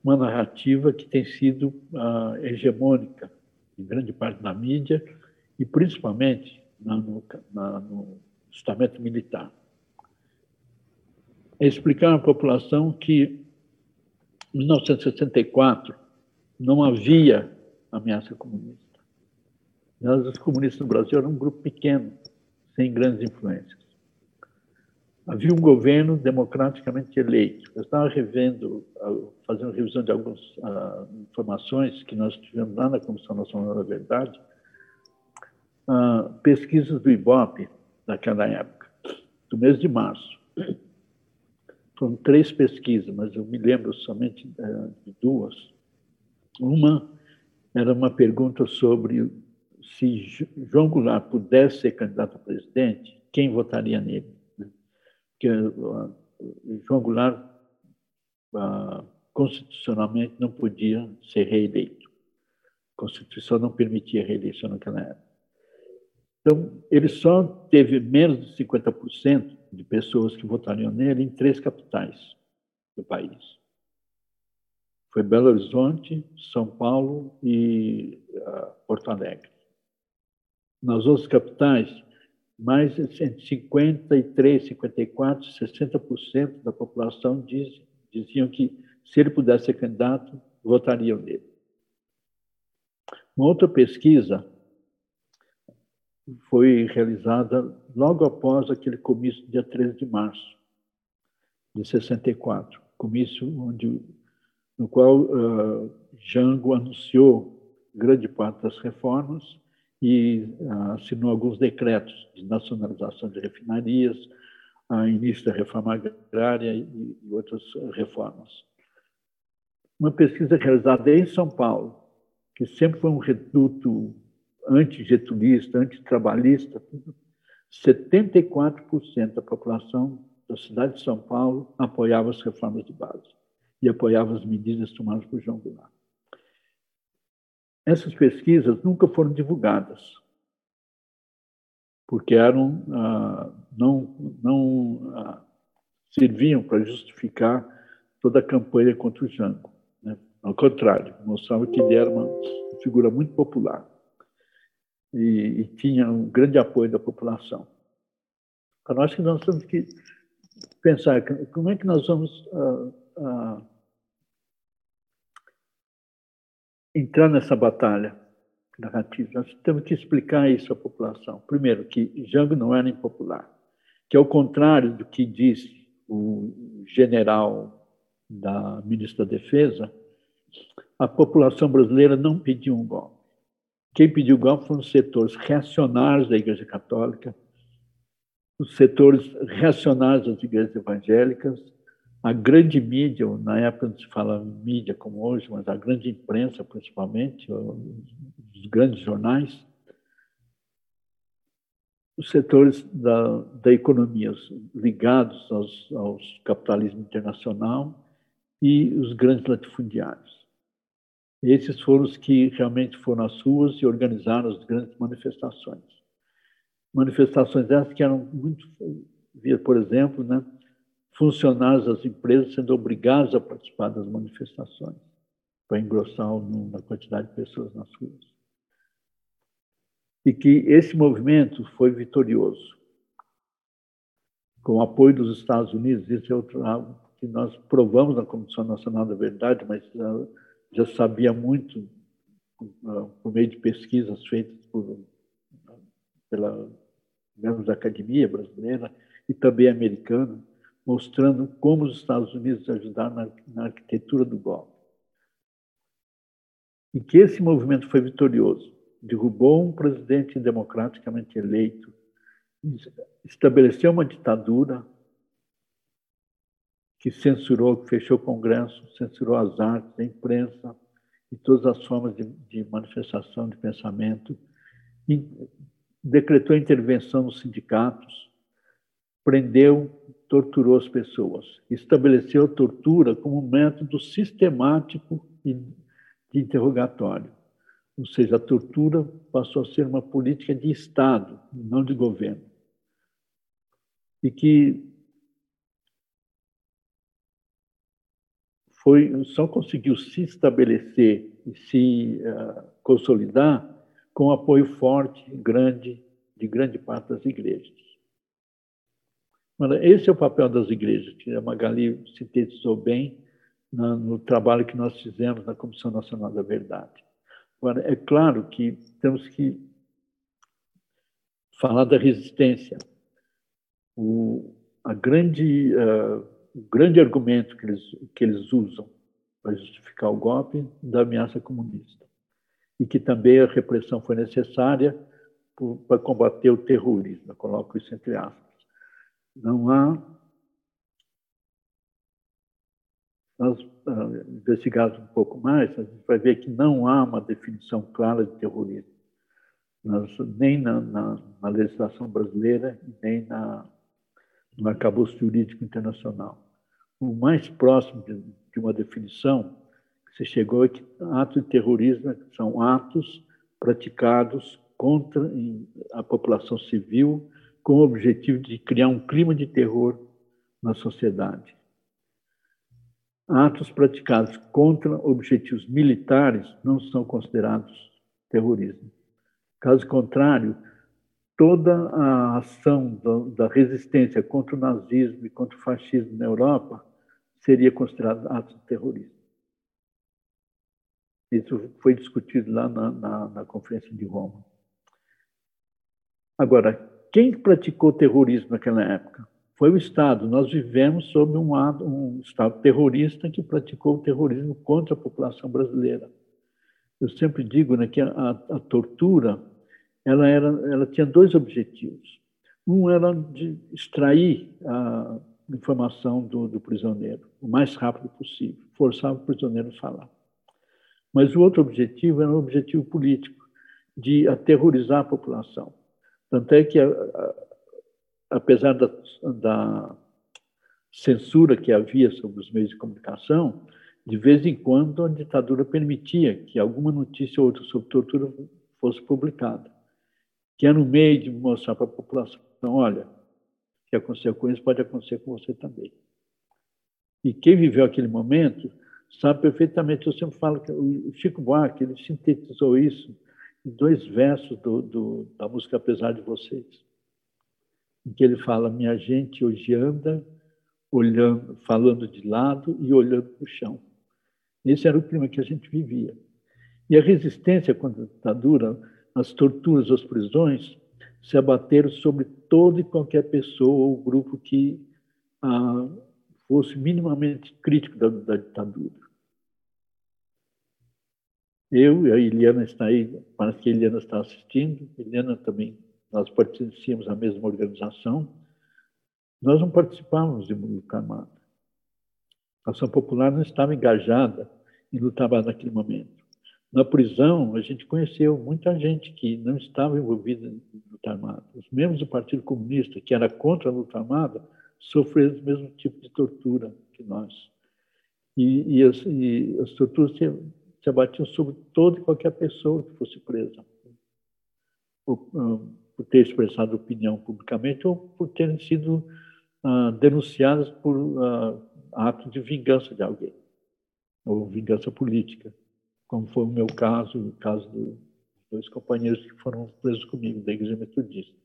uma narrativa que tem sido uh, hegemônica em grande parte na mídia e principalmente na, no, na, no estamento militar. É explicar à população que em 1964 não havia ameaça comunista. Os comunistas no Brasil eram um grupo pequeno, sem grandes influências havia um governo democraticamente eleito. Eu estava revendo, fazendo revisão de algumas uh, informações que nós tivemos lá na Comissão Nacional da Verdade, uh, pesquisas do IBOP daquela época, do mês de março. Foram três pesquisas, mas eu me lembro somente uh, de duas. Uma era uma pergunta sobre se João Goulart pudesse ser candidato a presidente, quem votaria nele? Que João Goulart uh, constitucionalmente não podia ser reeleito. A Constituição não permitia reeleição naquela época. Então, ele só teve menos de 50% de pessoas que votariam nele em três capitais do país. Foi Belo Horizonte, São Paulo e uh, Porto Alegre. Nas outras capitais, mais de 53, 54, 60% da população diz, diziam que, se ele pudesse ser candidato, votariam nele. Uma outra pesquisa foi realizada logo após aquele comício, dia 13 de março de 64, comício onde, no qual uh, Jango anunciou grande parte das reformas e uh, assinou alguns decretos de nacionalização de refinarias, a início da reforma agrária e outras reformas. Uma pesquisa realizada em São Paulo, que sempre foi um reduto antigetulista, antitrabalhista, 74% da população da cidade de São Paulo apoiava as reformas de base e apoiava as medidas tomadas por João Goulart. Essas pesquisas nunca foram divulgadas, porque eram ah, não não ah, serviam para justificar toda a campanha contra o Jango. Né? Ao contrário, mostrava que ele era uma figura muito popular e, e tinha um grande apoio da população. Para nós que nós temos que pensar como é que nós vamos uh, uh, entrar nessa batalha narrativa. Nós temos que explicar isso à população. Primeiro, que Jango não era impopular, que ao contrário do que disse o general da ministra da Defesa, a população brasileira não pediu um golpe. Quem pediu o golpe foram os setores reacionários da Igreja Católica, os setores reacionários das igrejas evangélicas, a grande mídia, na época não se fala mídia como hoje, mas a grande imprensa principalmente, os grandes jornais, os setores da, da economia ligados aos, aos capitalismo internacional e os grandes latifundiários. Esses foram os que realmente foram às ruas e organizaram as grandes manifestações. Manifestações essas que eram muito, por exemplo, né, funcionários das empresas sendo obrigados a participar das manifestações para engrossar a quantidade de pessoas nas ruas. E que esse movimento foi vitorioso. Com o apoio dos Estados Unidos, esse é outro algo que nós provamos na Comissão Nacional da Verdade, mas uh, já sabia muito uh, por meio de pesquisas feitas por, pela membros Academia Brasileira e também americana, mostrando como os Estados Unidos ajudaram na, na arquitetura do golpe. E que esse movimento foi vitorioso. Derrubou um presidente democraticamente eleito, estabeleceu uma ditadura que censurou, que fechou o Congresso, censurou as artes, a imprensa e todas as formas de, de manifestação de pensamento, e decretou intervenção nos sindicatos, prendeu, torturou as pessoas, estabeleceu a tortura como um método sistemático de interrogatório. Ou seja, a tortura passou a ser uma política de Estado, não de governo. E que foi só conseguiu se estabelecer e se uh, consolidar com apoio forte, grande, de grande parte das igrejas. Esse é o papel das igrejas, que a Magali sintetizou bem no trabalho que nós fizemos na Comissão Nacional da Verdade. Agora, é claro que temos que falar da resistência. O, a grande uh, o grande argumento que eles, que eles usam para justificar o golpe da ameaça comunista. E que também a repressão foi necessária para combater o terrorismo, coloco isso entre aspas. Não há. Nós uh, investigamos um pouco mais, a gente vai ver que não há uma definição clara de terrorismo, Nós, nem na, na, na legislação brasileira, nem na, no arcabouço jurídico internacional. O mais próximo de, de uma definição que se chegou é que atos de terrorismo são atos praticados contra a população civil, com o objetivo de criar um clima de terror na sociedade. Atos praticados contra objetivos militares não são considerados terrorismo. Caso contrário, toda a ação da resistência contra o nazismo e contra o fascismo na Europa seria considerada ato terrorista. Isso foi discutido lá na, na, na Conferência de Roma. Agora, quem praticou terrorismo naquela época? Foi o Estado. Nós vivemos sob um, um Estado terrorista que praticou o terrorismo contra a população brasileira. Eu sempre digo né, que a, a, tortura ela, era, ela tinha dois objetivos. Um era de extrair a informação do, do prisioneiro o mais rápido possível, forçar o prisioneiro a falar. Mas o outro objetivo era um objetivo político, de aterrorizar a população. Tanto é que, apesar da, da censura que havia sobre os meios de comunicação, de vez em quando a ditadura permitia que alguma notícia ou outra sobre tortura fosse publicada, que era um meio de mostrar para a população, olha, que aconteceu com isso pode acontecer com você também. E quem viveu aquele momento sabe perfeitamente. Eu sempre falo que o Chico Buarque ele sintetizou isso dois versos do, do, da música Apesar de Vocês, em que ele fala: Minha gente hoje anda olhando, falando de lado e olhando para o chão. Esse era o clima que a gente vivia. E a resistência contra a ditadura, as torturas, as prisões, se abateram sobre toda e qualquer pessoa ou grupo que ah, fosse minimamente crítico da, da ditadura. Eu e a Eliana está aí, parece que a Eliana está assistindo, Eliana também, nós pertencíamos à mesma organização. Nós não participávamos de luta armada. A ação popular não estava engajada em luta armada naquele momento. Na prisão, a gente conheceu muita gente que não estava envolvida em luta armada. Os membros do Partido Comunista, que era contra a luta armada, sofreram o mesmo tipo de tortura que nós. E, e, as, e as torturas se abatiam sobre toda e qualquer pessoa que fosse presa, por, ah, por ter expressado opinião publicamente ou por terem sido uh, denunciadas por uh, atos de vingança de alguém, ou vingança política, como foi o meu caso, o caso dos dois companheiros que foram presos comigo, da Igreja Metodista.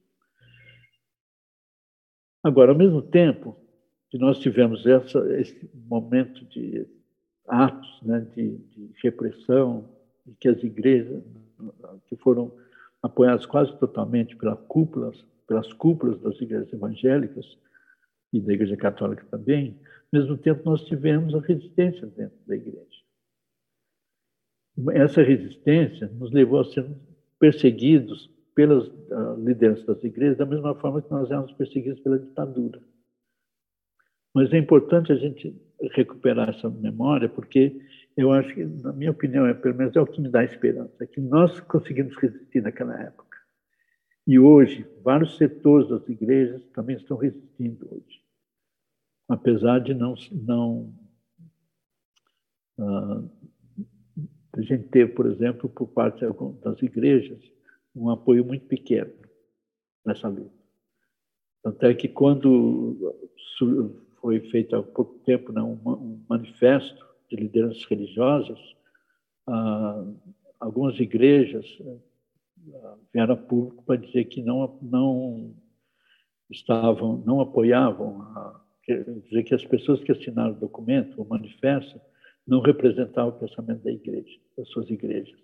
Agora, ao mesmo tempo que nós tivemos essa, esse momento de atos né, de, de, repressão, e que as igrejas, que foram apoiadas quase totalmente pelas cúpulas, pelas cúpulas das igrejas evangélicas e da Igreja Católica também, ao mesmo tempo nós tivemos a resistência dentro da igreja. Essa resistência nos levou a ser perseguidos pelas uh, lideranças das igrejas da mesma forma que nós éramos perseguidos pela ditadura. Mas é importante a gente recuperar essa memória, porque eu acho que, na minha opinião, é, pelo menos é o que me dá esperança, é que nós conseguimos resistir naquela época. E hoje, vários setores das igrejas também estão resistindo hoje. Apesar de não. não uh, a gente ter, por exemplo, por parte das igrejas, um apoio muito pequeno nessa luta. Tanto é que quando foi feito há pouco tempo né, um, um manifesto de lideranças religiosas, ah, algumas igrejas ah, vieram a público para dizer que não, não estavam, não apoiavam, a, dizer que as pessoas que assinaram o documento, o manifesto, não representavam o pensamento da igreja, das suas igrejas.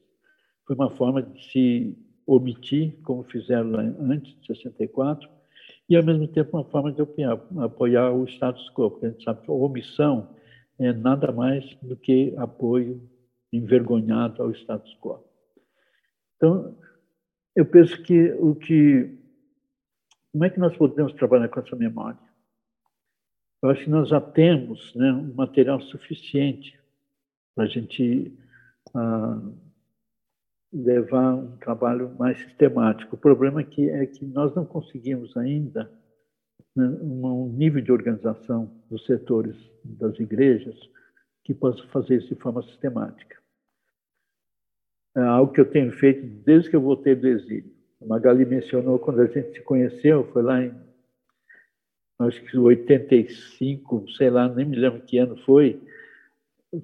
Foi uma forma de se omitir, como fizeram antes de 64, e, ao mesmo tempo, uma forma de apoiar, o status quo, porque a gente sabe que omissão é nada mais do que apoio envergonhado ao status quo. Então, eu penso que o que. Como é que nós podemos trabalhar com essa memória? Eu acho que nós já temos né, um material suficiente para a gente. Ah, levar um trabalho mais sistemático. O problema que, é que nós não conseguimos ainda né, um nível de organização dos setores das igrejas que possa fazer isso de forma sistemática. É algo que eu tenho feito desde que eu voltei do exílio. A Magali mencionou quando a gente se conheceu, foi lá em acho que 85, sei lá, nem me lembro que ano foi.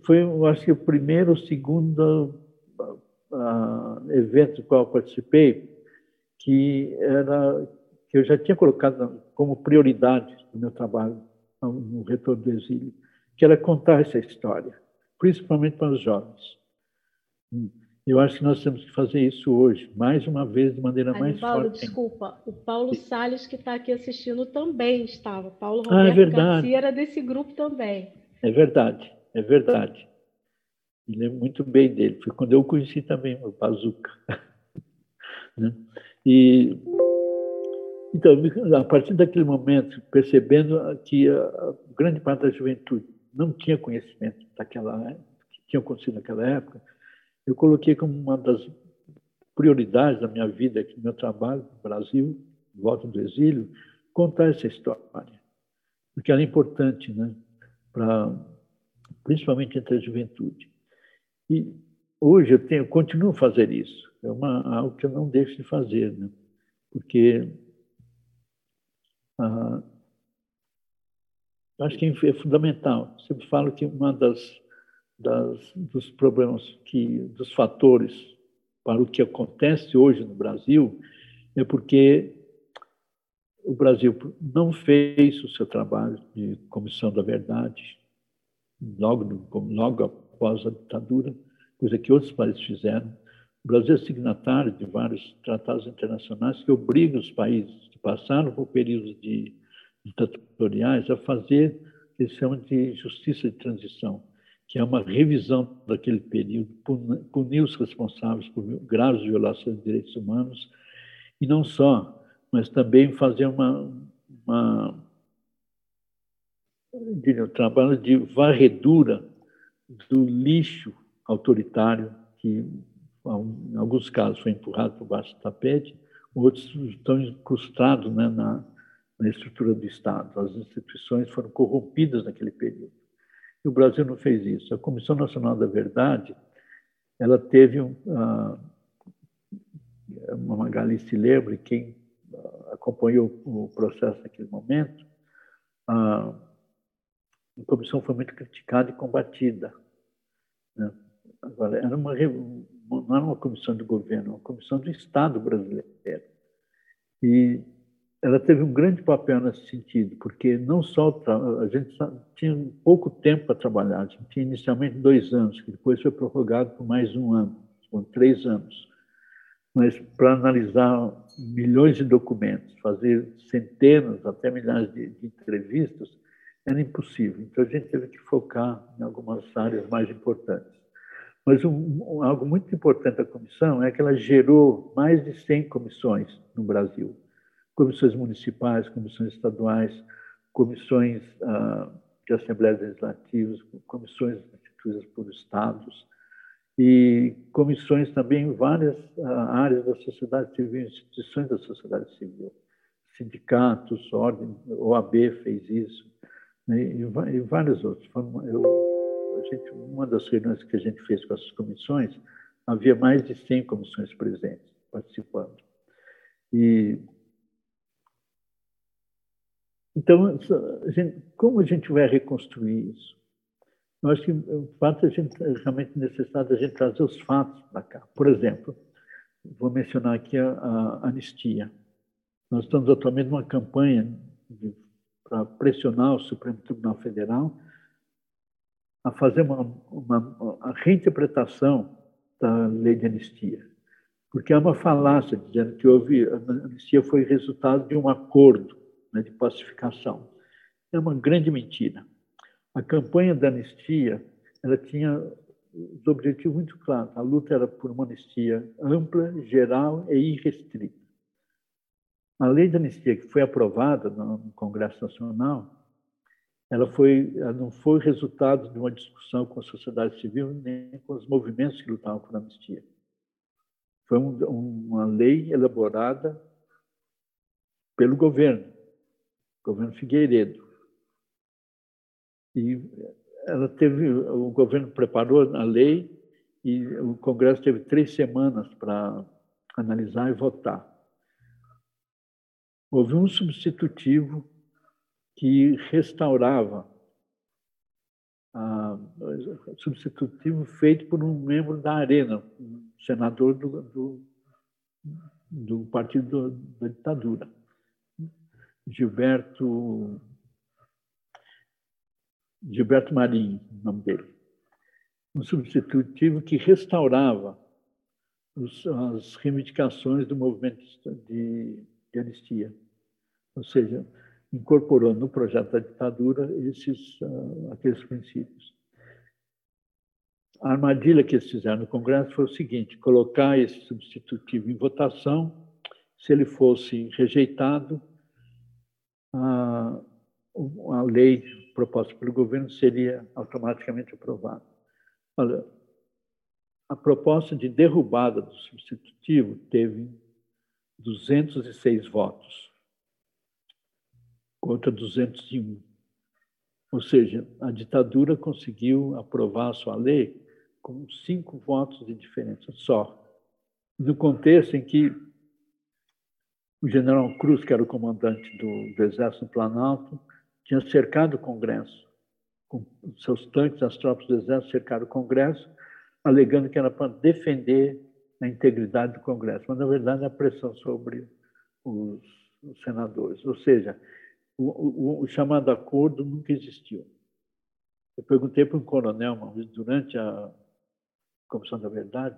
Foi, acho que o primeiro ou segundo uh, evento do qual participei, que era que eu já tinha colocado como prioridade no meu trabalho no retorno do exílio, que era contar essa história, principalmente para os jovens. Eu acho que nós temos que fazer isso hoje, mais uma vez, de maneira mais Paulo, forte. desculpa, o Paulo Salles, que está aqui assistindo, também estava. Paulo Roberto ah, é. Garcia era desse grupo também. É verdade, é verdade. Me lembro muito bem dele. Foi quando eu conheci também o Bazuca. <laughs> Né? e, então, a partir daquele momento, percebendo que a grande parte da juventude não tinha conhecimento daquela que tinha acontecido naquela época, eu coloquei como uma das prioridades da minha vida aqui no meu trabalho no Brasil, volta do exílio, contar essa história, porque ela é importante, né, para principalmente entre a juventude. E hoje eu tenho, continuo a fazer isso. É uma, algo que eu não deixo de fazer, né? porque ah, acho que é fundamental. Sempre falo que uma das, das dos problemas que dos fatores para o que acontece hoje no Brasil é porque o Brasil não fez o seu trabalho de comissão da verdade logo, logo após a ditadura coisa que outros países fizeram. O Brasil é signatário de vários tratados internacionais que obrigam os países que passaram por períodos de ditatoriais a fazer o que eles chamam de justiça de transição, que é uma revisão daquele período, punir os responsáveis por graves violações de direitos humanos, e não só, mas também fazer uma, uma um trabalho de varredura do lixo autoritário, que em alguns casos foi empurrado por baixo do tapete, outros estão incrustados né, na, na estrutura do Estado. As instituições foram corrompidas naquele período. E o Brasil não fez isso. A Comissão Nacional da Verdade, ela teve um, uma Magali se lembra, quem acompanhou o processo naquele momento, a comissão foi muito criticada e combatida. Né? Agora, era uma, não era uma comissão de governo, uma comissão do Estado brasileiro. E ela teve um grande papel nesse sentido, porque não só a gente tinha pouco tempo para trabalhar, a gente tinha inicialmente dois anos, que depois foi prorrogado por mais um ano, por três anos. Mas para analisar milhões de documentos, fazer centenas, até milhares de, de entrevistas, era impossível. Então a gente teve que focar em algumas áreas mais importantes. Mas um, algo muito importante da comissão é que ela gerou mais de 100 comissões no Brasil. Comissões municipais, comissões estaduais, comissões ah, de assembleias legislativas, comissões instituídas por estados e comissões também em várias ah, áreas da sociedade civil, instituições da sociedade civil, sindicatos, ordem, OAB fez isso, né, e, e vários outros. Eu gente, uma das reuniões que a gente fez com essas comissões, havia mais de 100 comissões presentes, participando. E, então, a gente, como a gente vai reconstruir isso? Eu acho que o fato a gente, é realmente necessário a gente trazer os fatos para cá. Por exemplo, vou mencionar aqui a, a anistia. Nós estamos atualmente numa campanha para pressionar o Supremo Tribunal Federal a fazer uma, uma a reinterpretação da lei de anistia. Porque há uma falácia dizendo que houve, a anistia foi resultado de um acordo né, de pacificação. É uma grande mentira. A campanha da anistia ela tinha os objetivos muito claros. A luta era por uma anistia ampla, geral e irrestrita. A lei de anistia que foi aprovada no Congresso Nacional ela, foi, ela não foi resultado de uma discussão com a sociedade civil nem com os movimentos que lutavam por anistia. Foi um, uma lei elaborada pelo governo, governo Figueiredo. E ela teve, o governo preparou a lei e o Congresso teve três semanas para analisar e votar. Houve um substitutivo que restaurava a, substitutivo feito por um membro da Arena, um senador do, do, do partido da ditadura, Gilberto Gilberto Marinho, o nome dele. Um substitutivo que restaurava os, as reivindicações do movimento de, de anistia. Ou seja, incorporou no projeto da ditadura esses, uh, aqueles princípios. A armadilha que eles fizeram no Congresso foi o seguinte: colocar esse substitutivo em votação, se ele fosse rejeitado, a, a lei proposta pelo governo seria automaticamente aprovada. Olha, a proposta de derrubada do substitutivo teve 206 votos contra 201. Ou seja, a ditadura conseguiu aprovar a sua lei com cinco votos de diferença só. No contexto em que o general Cruz, que era o comandante do, do Exército do Planalto, tinha cercado o Congresso. Com seus tanques, as tropas do Exército cercaram o Congresso, alegando que era para defender a integridade do Congresso. Mas, na verdade, a pressão sobre os, os senadores. Ou seja, o, o, o, chamado acordo nunca existiu. Eu perguntei para um coronel uma vez, durante a Comissão da Verdade,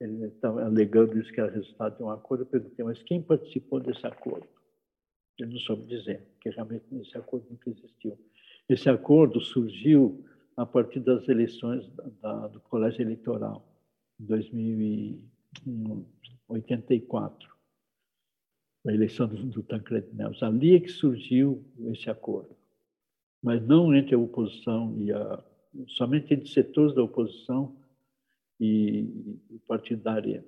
ele estava alegando isso que era resultado de um acordo, eu perguntei, mas quem participou desse acordo? Ele não soube dizer, porque realmente esse acordo nunca existiu. Esse acordo surgiu a partir das eleições da, do Colégio Eleitoral, 2084 a eleição do, do Tancredo Neves. Ali é que surgiu esse acordo, mas não entre a oposição e a somente entre setores da oposição e da Arena.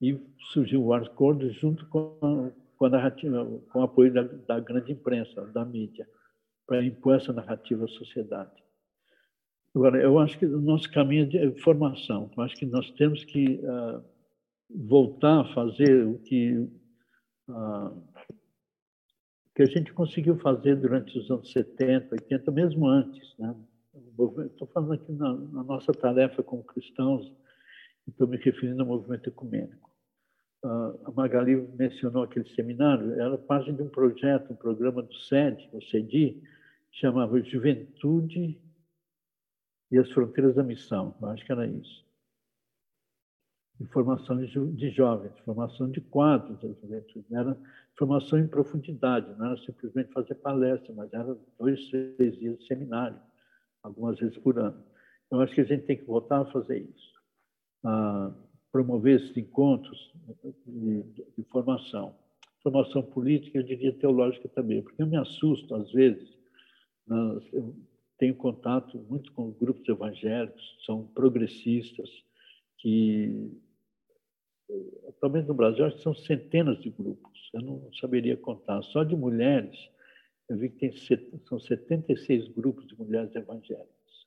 E surgiu o acordo junto com a, com a narrativa, com o apoio da, da grande imprensa, da mídia, para impor essa narrativa à sociedade. Agora, eu acho que o nosso caminho é de formação. Eu acho que nós temos que uh, voltar a fazer o que ah, que a gente conseguiu fazer durante os anos 70, 80, mesmo antes. Né? Estou falando aqui na, na, nossa tarefa como cristãos, estou me referindo ao movimento ecumênico. Ah, a Magali mencionou aquele seminário, era parte de um projeto, um programa do SED, o CEDI, chamava Juventude e as Fronteiras da Missão, eu acho que era isso de formação de, jovens, formação de quadros da juventude. Era formação em profundidade, não era simplesmente fazer palestra, mas era dois, três dias de seminário, algumas vezes por ano. Eu acho que a gente tem que voltar a fazer isso, a promover esses encontros de, de formação. Formação política, eu diria teológica também, porque eu me assusto, às vezes, eu tenho contato muito com grupos evangélicos, são progressistas, que atualmente no Brasil, acho que são centenas de grupos. Eu não saberia contar. Só de mulheres, eu vi que tem, são 76 grupos de mulheres evangélicas.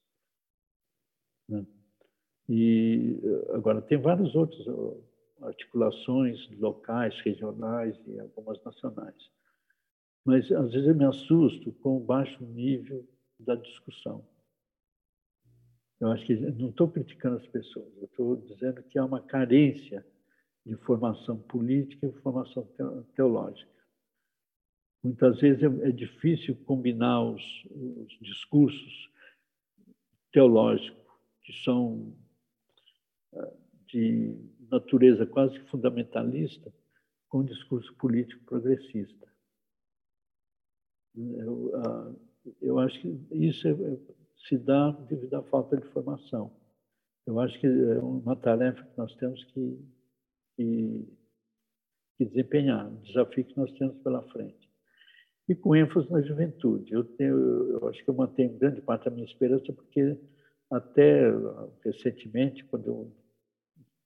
Né? E agora tem várias outras articulações locais, regionais e algumas nacionais. Mas às vezes eu me assusto com o baixo nível da discussão. Eu acho que não estou criticando as pessoas, estou dizendo que há uma carência de formação política e formação teológica. Muitas vezes é, é difícil combinar os, os discursos teológicos, que são ah, de natureza quase fundamentalista, com o discurso político progressista. Eu, ah, eu acho que isso é, é, se dá devido à falta de formação. Eu acho que é uma tarefa que nós temos que que, que desempenhar, o desafio que nós temos pela frente. E com ênfase na juventude. Eu, tenho, eu acho que eu mantenho grande parte da minha esperança, porque até recentemente, quando eu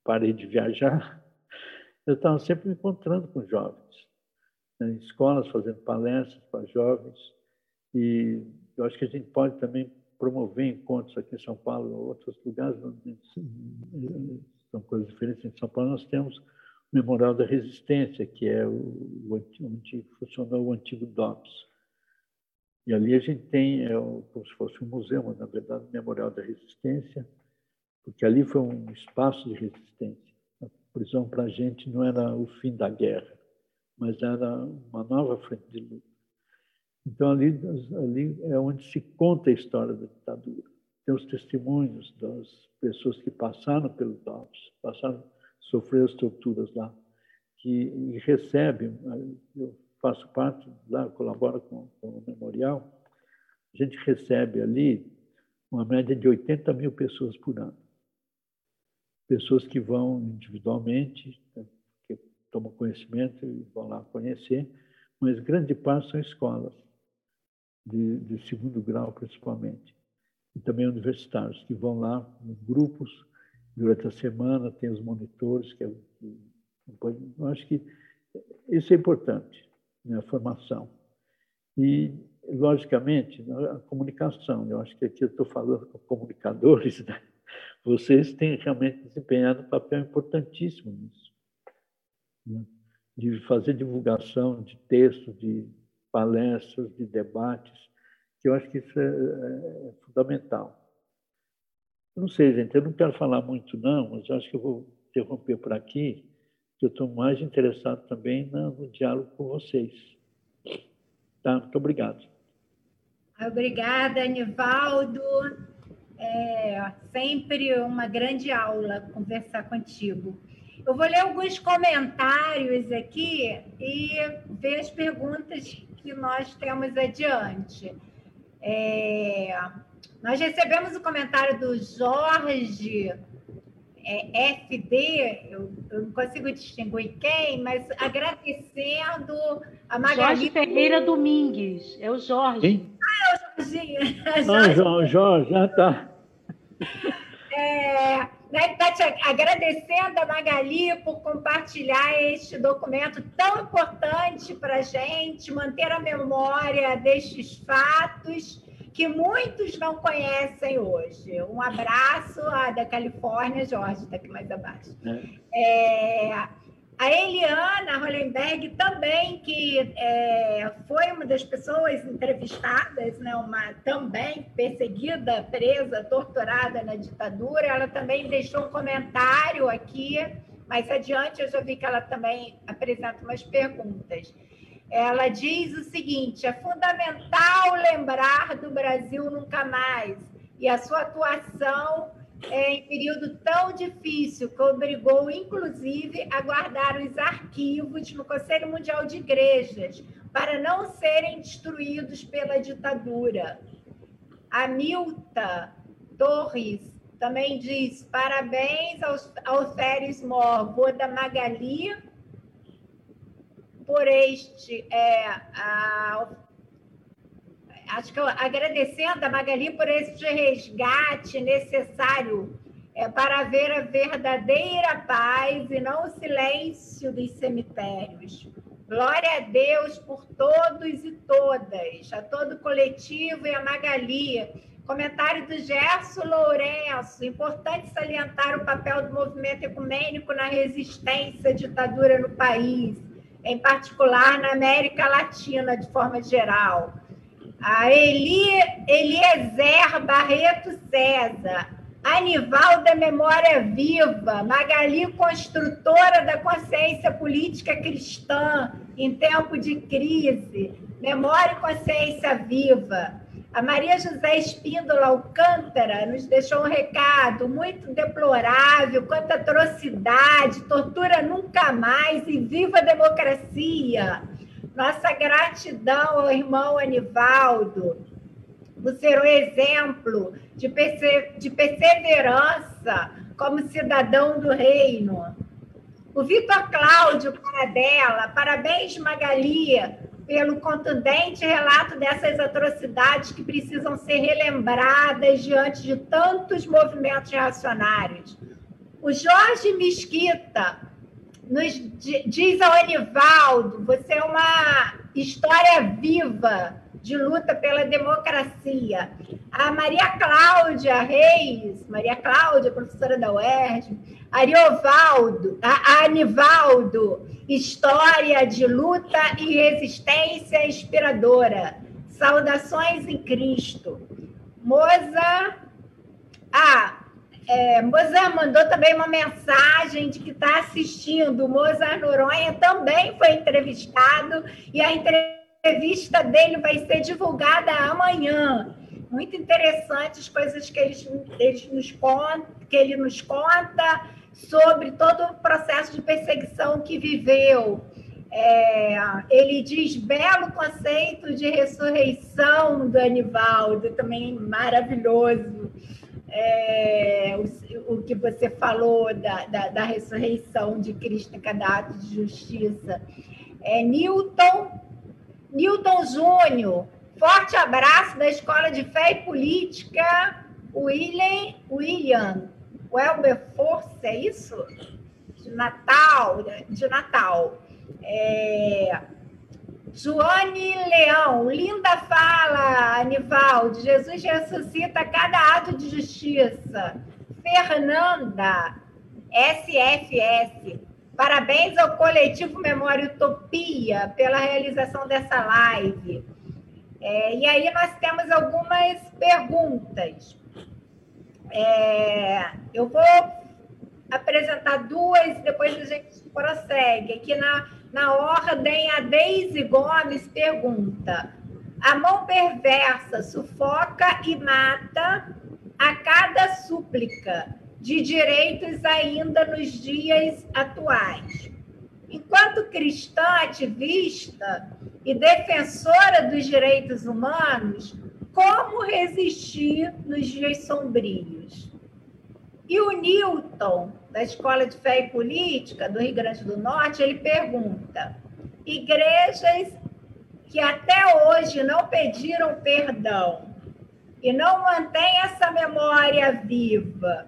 parei de viajar, <laughs> eu estava sempre me encontrando com jovens, né, em escolas, fazendo palestras para jovens. E eu acho que a gente pode também promover encontros aqui em São Paulo, ou outros lugares, são coisas diferentes. Em São Paulo nós temos Memorial da Resistência, que é o, onde funcionou o antigo DOPS. E ali a gente tem, é, como se fosse um museu, mas na verdade o Memorial da Resistência, porque ali foi um espaço de resistência. A prisão para a gente não era o fim da guerra, mas era uma nova frente de luta. Então ali, ali é onde se conta a história da ditadura. Tem os testemunhos das pessoas que passaram pelo DOPS, passaram sofreu as torturas lá, que recebe, eu faço parte lá, colaboro com, com o memorial, a gente recebe ali uma média de 80 mil pessoas por ano. Pessoas que vão individualmente, né, que tomam conhecimento e vão lá conhecer, mas grande parte são escolas, de, de segundo grau principalmente, e também universitários, que vão lá em grupos durante a semana, tem os monitores, que, é, eu acho que isso é importante, né, a formação. E, logicamente, a comunicação, eu acho que aqui eu estou falando com comunicadores, <laughs> né? vocês têm realmente desempenhado um papel importantíssimo nisso, né? de fazer divulgação de textos, de palestras, de debates, que eu acho que isso é, é, é fundamental. Não sei, gente, eu não quero falar muito, não, mas acho que eu vou interromper por aqui, que eu estou mais interessado também no, diálogo com vocês. Tá? Muito obrigado. Obrigada, Anivaldo. É sempre uma grande aula conversar contigo. Eu vou ler alguns comentários aqui e ver as perguntas que nós temos adiante. É, nós recebemos o comentário do Jorge é, FD, eu, eu, não consigo distinguir quem, mas agradecendo a Magali. Jorge Ferreira Domingues, é o Jorge. Quem? Ah, é o Jorginho. <laughs> Ah, Jorge, Jorge, já está. É, né, tá te agradecendo a Magali por compartilhar este documento tão importante para a gente, manter a memória destes fatos que muitos não conhecem hoje. Um abraço da Califórnia, Jorge, está aqui mais abaixo. É. É, a Eliana Hollenberg também, que é, foi uma das pessoas entrevistadas, né, uma também perseguida, presa, torturada na ditadura, ela também deixou um comentário aqui. Mais adiante, eu já vi que ela também apresenta umas perguntas. Ela diz o seguinte: é fundamental lembrar do Brasil nunca mais e a sua atuação em período tão difícil que obrigou, inclusive, a guardar os arquivos no Conselho Mundial de Igrejas para não serem destruídos pela ditadura. A Milta Torres também diz parabéns aos, ao Férez Mor, da Magali, por este. É, a, acho que eu, agradecendo a Magali por este resgate necessário é, para ver a verdadeira paz e não o silêncio dos cemitérios. Glória a Deus por todos e todas, a todo o coletivo e a Magali. Comentário do Gerson Lourenço. Importante salientar o papel do movimento ecumênico na resistência à ditadura no país em particular na América Latina, de forma geral. A Eli, Eliezer Barreto César, Anivalda Memória Viva, Magali Construtora da Consciência Política Cristã em tempo de crise, Memória e Consciência Viva. A Maria José Espíndola Alcântara nos deixou um recado muito deplorável, quanta atrocidade, tortura nunca mais e viva a democracia. Nossa gratidão ao irmão Anivaldo, por ser um exemplo de, perse de perseverança como cidadão do reino. O Vitor Cláudio Paradela, parabéns, Magali, pelo contundente relato dessas atrocidades que precisam ser relembradas diante de tantos movimentos reacionários. O Jorge Mesquita nos diz ao Anivaldo: você é uma história viva de luta pela democracia. A Maria Cláudia Reis, Maria Cláudia, professora da UERJ, Ariovaldo, a Anivaldo, História de Luta e Resistência Inspiradora. Saudações em Cristo. Moza. Ah, é, mandou também uma mensagem de que está assistindo. Mozart Noronha também foi entrevistado e a entrevista dele vai ser divulgada amanhã. Muito interessante as coisas que, nos conta, que ele nos conta sobre todo o processo de perseguição que viveu. É, ele diz belo conceito de ressurreição do Anivaldo, também maravilhoso é, o, o, que você falou da, da, da, ressurreição de Cristo em cada ato de justiça. É, Newton, Newton Júnior, forte abraço da Escola de Fé e Política, William, William Welberforce, é isso? De Natal, de Natal. É, Joane Leão, linda fala, Anivaldo. Jesus ressuscita cada ato de justiça. Fernanda, SFS. Parabéns ao coletivo Memória Utopia pela realização dessa live. É, e aí nós temos algumas perguntas. É, eu vou apresentar duas, depois a gente prossegue. Aqui na na ordem, a Deise Gomes pergunta: a mão perversa sufoca e mata a cada súplica de direitos ainda nos dias atuais. Enquanto cristã ativista e defensora dos direitos humanos, como resistir nos dias sombrios? E o Newton da Escola de Fé e Política do Rio Grande do Norte, ele pergunta: igrejas que até hoje não pediram perdão e não mantêm essa memória viva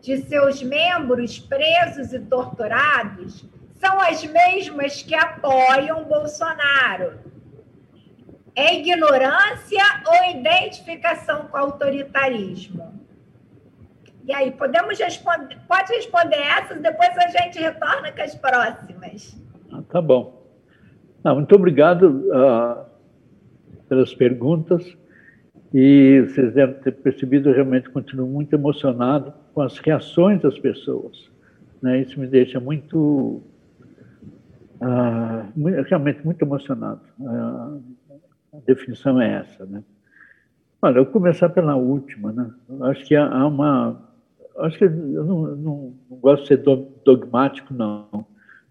de seus membros presos e torturados são as mesmas que apoiam Bolsonaro. É ignorância ou identificação com autoritarismo? E aí, podemos responder, pode responder essas, depois a gente retorna com as próximas. Ah, tá bom. Não, muito obrigado uh, pelas perguntas. E vocês devem ter percebido, realmente continuo muito emocionado com as reações das pessoas. Né? Isso me deixa muito, uh, realmente muito emocionado. Uh, a definição é essa, né? Olha, eu vou começar pela última, né? Acho que há uma acho que eu não, não, não, gosto de ser dogmático, não,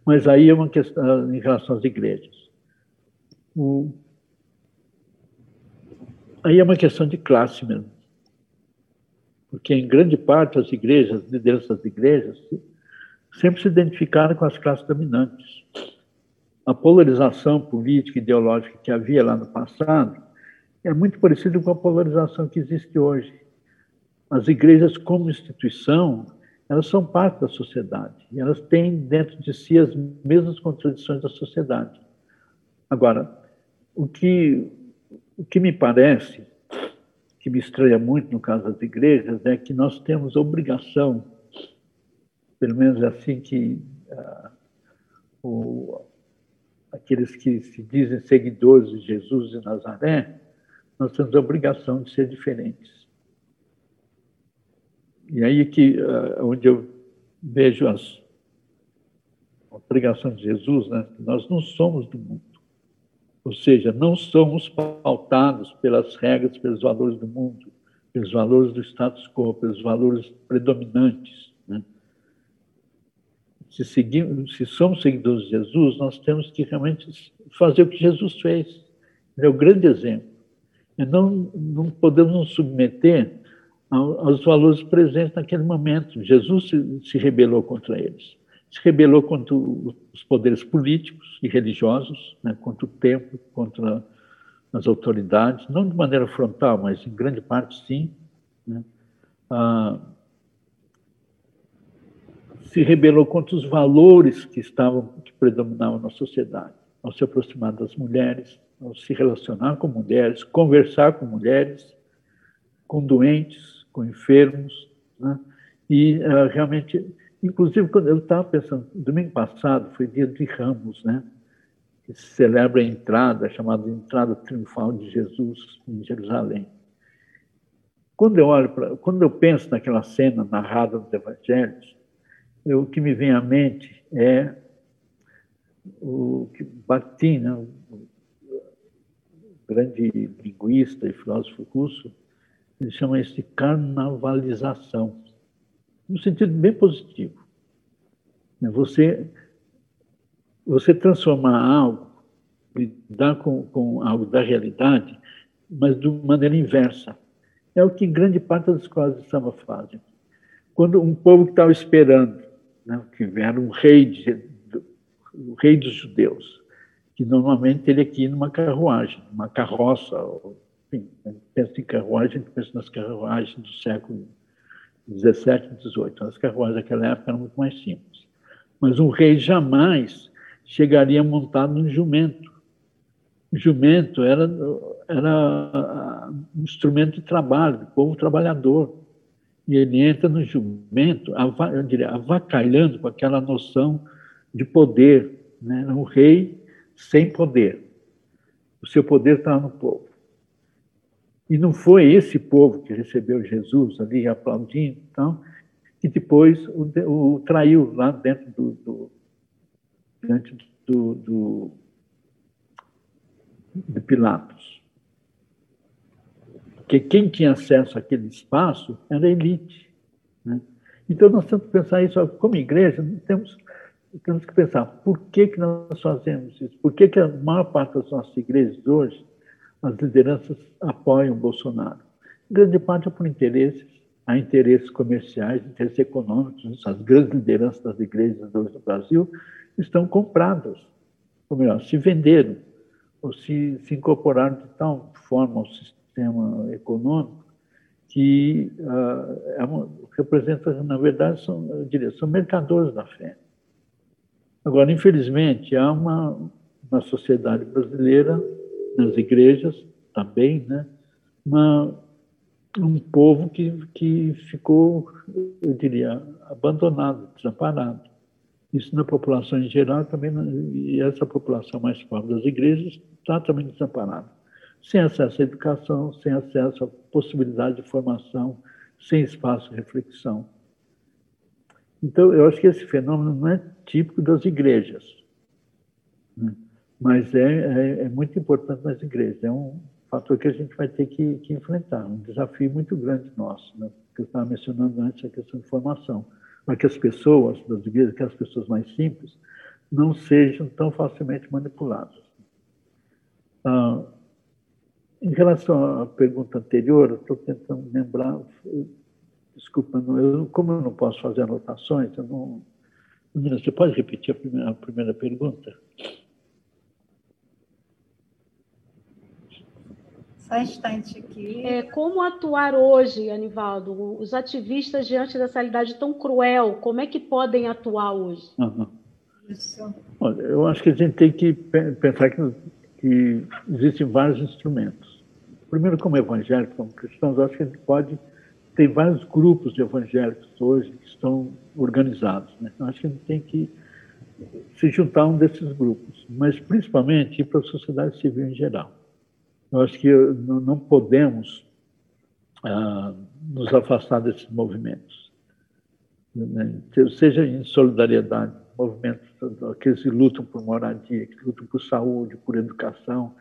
mas aí é uma questão em relação às igrejas. O, aí é uma questão de classe mesmo. Porque, em grande parte, as igrejas, as lideranças das igrejas, sempre se identificaram com as classes dominantes. A polarização política e ideológica que havia lá no passado é muito parecida com a polarização que existe hoje as igrejas, como instituição, elas são parte da sociedade. E elas têm dentro de si as mesmas contradições da sociedade. Agora, o que, o que me parece, que me estranha muito no caso das igrejas, é que nós temos obrigação, pelo menos é assim que uh, o, aqueles que se dizem seguidores de Jesus de Nazaré, nós temos a obrigação de ser diferentes. E aí que uh, onde eu vejo as, a pregação de Jesus, né? Nós não somos do mundo. Ou seja, não somos pautados pelas regras, pelos valores do mundo, pelos valores do status quo, pelos valores predominantes. Né? Se, seguimos, se somos seguidores de Jesus, nós temos que realmente fazer o que Jesus fez. Ele é o grande exemplo. E não, não podemos nos submeter aos valores presentes naquele momento. Jesus se, se rebelou contra eles. Se rebelou contra os poderes políticos e religiosos, né, contra o templo, contra as autoridades, não de maneira frontal, mas em grande parte sim. Né? Ah, se rebelou contra os valores que estavam que predominavam na sociedade, ao se aproximar das mulheres, ao se relacionar com mulheres, conversar com mulheres, com doentes, com enfermos, né? e uh, realmente, inclusive quando eu estava pensando, domingo passado foi dia de Ramos, né? Que se celebra a entrada, chamada entrada triunfal de Jesus em Jerusalém. Quando eu olho para, quando eu penso naquela cena narrada nos Evangelhos, eu, o que me vem à mente é o que Bakhtin, né, o grande linguista e filósofo russo, ele chama isso de carnavalização, no sentido bem positivo. Você, você transformar algo, lidar com, com algo da realidade, mas de maneira inversa. É o que grande parte das escolas de samba fazem. Quando um povo que estava esperando né, que era um rei, de, o rei dos judeus, que normalmente ele aqui numa carruagem, uma carroça, enfim, pensa em carruagem, pensa nas carruagens do século 17 e 18. As carruagens daquela época eram muito mais simples. Mas um rei jamais chegaria montado num jumento. O jumento era, era um instrumento de trabalho, do povo trabalhador. E ele entra no jumento, eu diria, avacalhando com aquela noção de poder. Né? Um rei sem poder. O seu poder está no povo. E não foi esse povo que recebeu Jesus ali aplaudindo, então, que depois o, o traiu lá dentro do, do diante do, do, de Pilatos. Porque quem tinha acesso àquele espaço era a elite. Né? Então nós temos que pensar isso como igreja, temos, temos que pensar por que, que nós fazemos isso, por que, que a maior parte das nossas igrejas hoje as lideranças apoiam Bolsonaro. Grande parte é por interesses, há interesses comerciais, interesses econômicos. As grandes lideranças das igrejas hoje no Brasil estão compradas, ou melhor, se venderam, ou se, se incorporaram de tal forma ao sistema econômico que uh, é uma, representa, na verdade, são, diria, são mercadores da fé. Agora, infelizmente, há uma, uma sociedade brasileira nas igrejas também, né? Uma, um povo que, que ficou, eu diria, abandonado, desamparado. Isso na população em geral também, e essa população mais pobre das igrejas está também desamparada. Sem acesso à educação, sem acesso à possibilidade de formação, sem espaço de reflexão. Então, eu acho que esse fenômeno não é típico das igrejas. Né? Mas é, é, é, muito importante nas igrejas. É um fator que a gente vai ter que, que enfrentar, um desafio muito grande nosso, né? que eu estava mencionando antes, a questão de formação, para que as pessoas das igrejas, que as pessoas mais simples, não sejam tão facilmente manipuladas. Ah, em relação à pergunta anterior, estou tentando lembrar, desculpa, eu, como eu não posso fazer anotações, eu não. Você pode repetir a primeira, a primeira pergunta? Só um instante aqui. É, como atuar hoje, Anivaldo? Os ativistas diante dessa realidade tão cruel, como é que podem atuar hoje? Uhum. Isso. Olha, eu acho que a gente tem que pensar que, que existem vários instrumentos. Primeiro, como evangélicos, como cristãos, eu acho que a gente pode tem vários grupos de evangélicos hoje que estão organizados. Né? Eu acho que a gente tem que se juntar a um desses grupos, mas principalmente para a sociedade civil em geral. Eu acho que não podemos ah, nos afastar desses movimentos. Né? Seja em solidariedade, movimentos, aqueles que lutam por moradia, que lutam por saúde, por educação,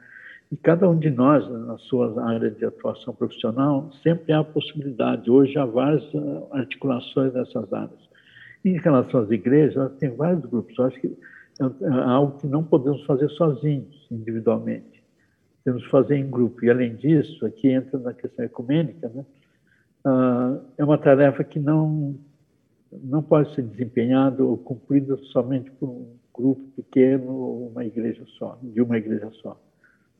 e cada um de nós, na sua área de atuação profissional, sempre há a possibilidade. Hoje há várias ah, articulações nessas áreas. Em relação às igrejas, tem vários grupos. Eu acho que é, é algo que não podemos fazer sozinhos, individualmente temos que fazer em grupo. E, além disso, aqui entra na questão ecumênica, né? Ah, é uma tarefa que não, não pode ser desempenhada ou cumprida somente por um grupo pequeno ou uma igreja só, de uma igreja só.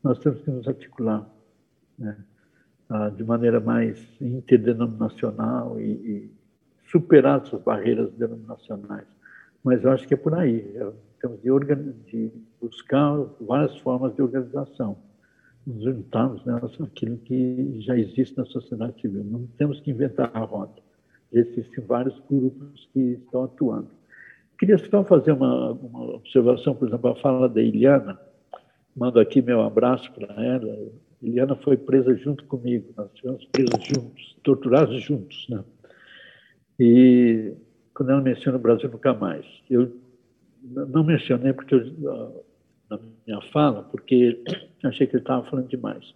Nós temos que nos articular né? ah, de maneira mais interdenominacional e, e superar essas barreiras denominacionais. Mas eu acho que é por aí. Temos de, de buscar várias formas de organização nos juntarmos naquilo que já existe na sociedade civil. Não temos que inventar a roda. Existem vários grupos que estão atuando. Queria só fazer uma, uma observação, por exemplo, a fala da Iliana. Mando aqui meu abraço para ela. Iliana foi presa junto comigo, nós estivemos presos juntos, torturados juntos. Né? E quando ela menciona o Brasil nunca mais, eu não mencionei porque eu, na minha fala, porque <clears throat> achei que ele estava falando demais.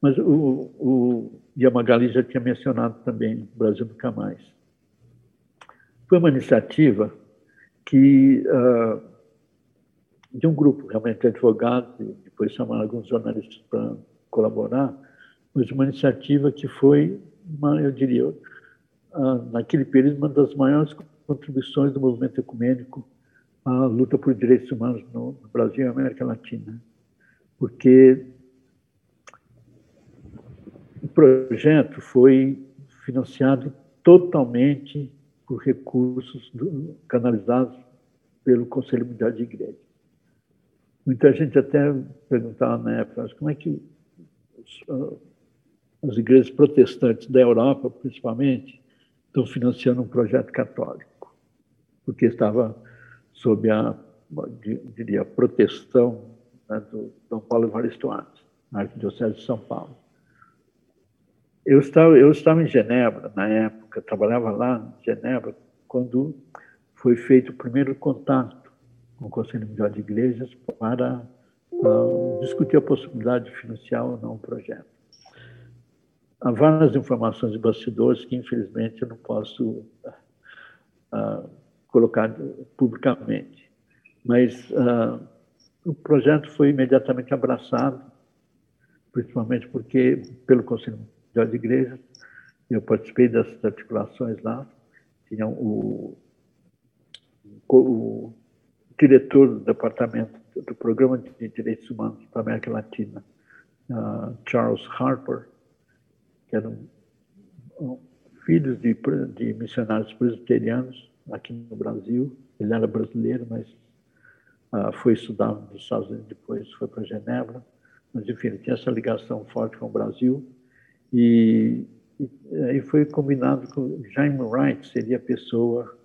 Mas o, o já tinha mencionado também Brasil Nunca Mais. Foi uma iniciativa que uh, de um grupo realmente de advogados, depois chamaram alguns jornalistas para colaborar, mas uma iniciativa que foi, uma, eu diria, uh, naquele período, uma das maiores contribuições do movimento ecumênico a luta por direitos humanos no, Brasil e América Latina, porque o projeto foi financiado totalmente por recursos do, canalizados pelo Conselho Mundial de Igrejas. Muita gente até perguntava na época, como é que os, as igrejas protestantes da Europa, principalmente, estão financiando um projeto católico, porque estava sob a, diria, proteção né, do Dom Paulo Evaristo Artes, na Arquidiocese de São Paulo. Eu estava, eu estava em Genebra, na época, trabalhava lá em Genebra, quando foi feito o primeiro contato com o Conselho Mundial de Igrejas para uh, discutir a possibilidade de financiar ou não o projeto. Há várias informações de bastidores que, infelizmente, eu não posso uh, colocar publicamente. Mas uh, o projeto foi imediatamente abraçado, principalmente porque, pelo Conselho Mundial de Igrejas, eu participei dessas articulações lá, tinha o, o diretor do departamento do Programa de Direitos Humanos para a América Latina, uh, Charles Harper, que era um, um filho de, de missionários presbiterianos, aqui no Brasil. Ele era brasileiro, mas uh, foi estudar nos Estados Unidos, depois foi para Genebra. Mas, enfim, ele tinha essa ligação forte com o Brasil. E, aí foi combinado com Jaime Wright, seria a pessoa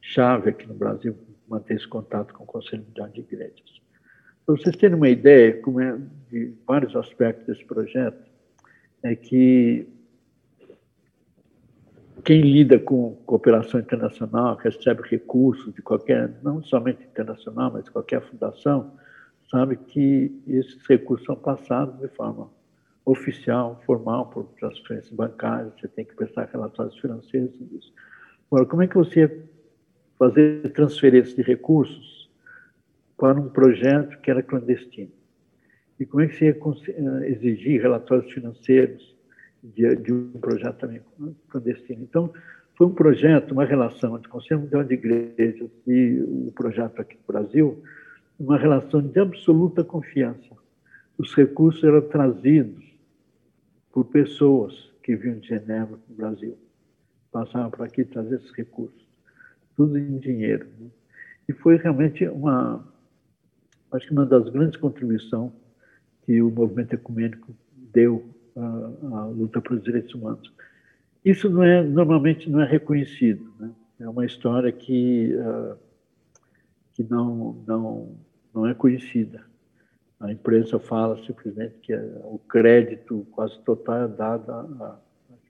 chave aqui no Brasil, manter esse contato com o Conselho Mundial de Igrejas. Para vocês terem uma ideia como é, de vários aspectos desse projeto, é que quem lida com cooperação internacional, recebe recursos de qualquer, não somente internacional, mas de qualquer fundação, sabe que esses recursos são passados de forma oficial, formal, por transferências bancárias, você tem que prestar relatórios financeiros, tudo isso. Agora, como é que você ia fazer transferência de recursos para um projeto que era clandestino? E como é que você ia eh, exigir relatórios financeiros de, de um projeto também clandestino. Então, foi um projeto, uma relação entre o Conselho Mundial de Igrejas e o projeto aqui no Brasil, uma relação de absoluta confiança. Os recursos eram trazidos por pessoas que vinham de Genebra para o Brasil. Passavam por aqui trazer esses recursos. Tudo em dinheiro. Né? E foi realmente uma, acho que uma das grandes contribuições que o movimento ecumênico deu a, a luta pelos direitos humanos. Isso não é, normalmente não é reconhecido. Né? É uma história que, uh, que não, não, não é conhecida. A imprensa fala simplesmente que o crédito quase total é dado à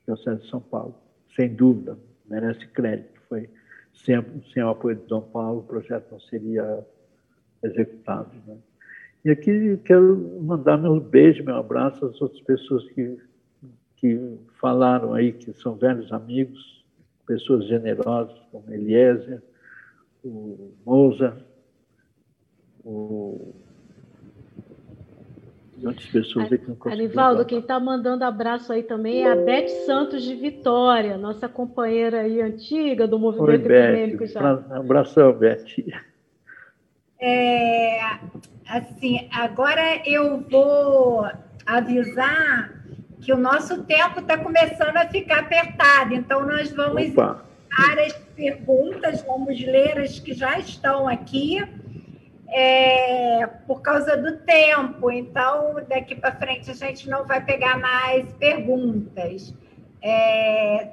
Diocese de São Paulo. Sem dúvida, merece crédito. Foi sem, sem o apoio de Dom Paulo, o projeto não seria executado. Né? E aqui quero mandar meu beijo, meu abraço às outras pessoas que, que falaram aí, que são velhos amigos, pessoas generosas, como Eliezer, o Moza, o e outras pessoas aí que não Anivaldo, quem está mandando abraço aí também é a Beth Santos de Vitória, nossa companheira aí antiga do movimento Oi, ecumênico já. Um abração, Beth. É, assim, agora eu vou avisar que o nosso tempo está começando a ficar apertado, então nós vamos Opa. as perguntas, vamos ler as que já estão aqui. é, por causa do tempo. Então, daqui para frente, a gente não vai pegar mais perguntas. É,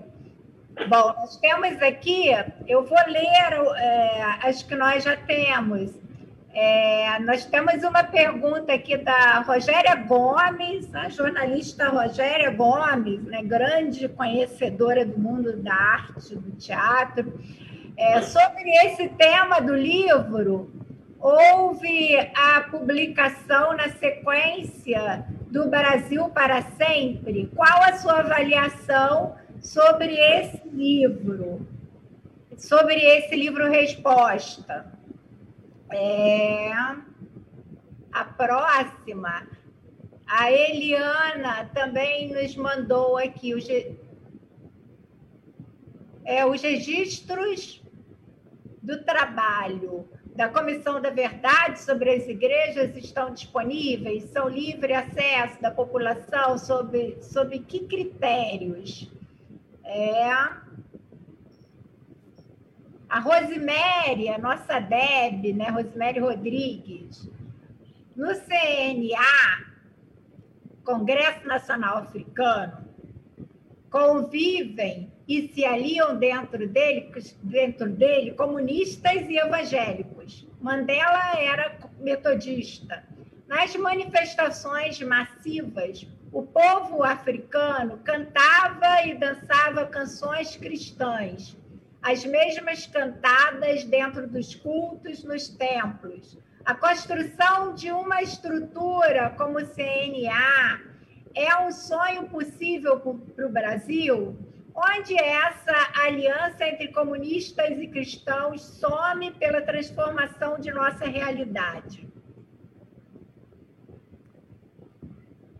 bom, nós temos aqui, eu vou ler é, as que nós já temos. É, nós temos uma pergunta aqui da Rogéria Gomes, a jornalista Rogéria Gomes, né, grande conhecedora do mundo da arte, do teatro, é, sobre esse tema do livro houve a publicação na sequência do Brasil para Sempre. Qual a sua avaliação sobre esse livro? Sobre esse livro Resposta. É... A próxima, a Eliana também nos mandou aqui os, é, os registros do trabalho da Comissão da Verdade sobre as igrejas estão disponíveis? São livre acesso da população? Sobre, sobre que critérios? É... A Rosemary, a nossa Deb, né? Rosemary Rodrigues, no CNA, Congresso Nacional Africano, convivem e se aliam dentro dele, dentro dele comunistas e evangélicos. Mandela era metodista. Nas manifestações massivas, o povo africano cantava e dançava canções cristãs, as mesmas cantadas dentro dos cultos nos templos. A construção de uma estrutura como o CNA é um sonho possível para o Brasil? onde essa aliança entre comunistas e cristãos some pela transformação de nossa realidade?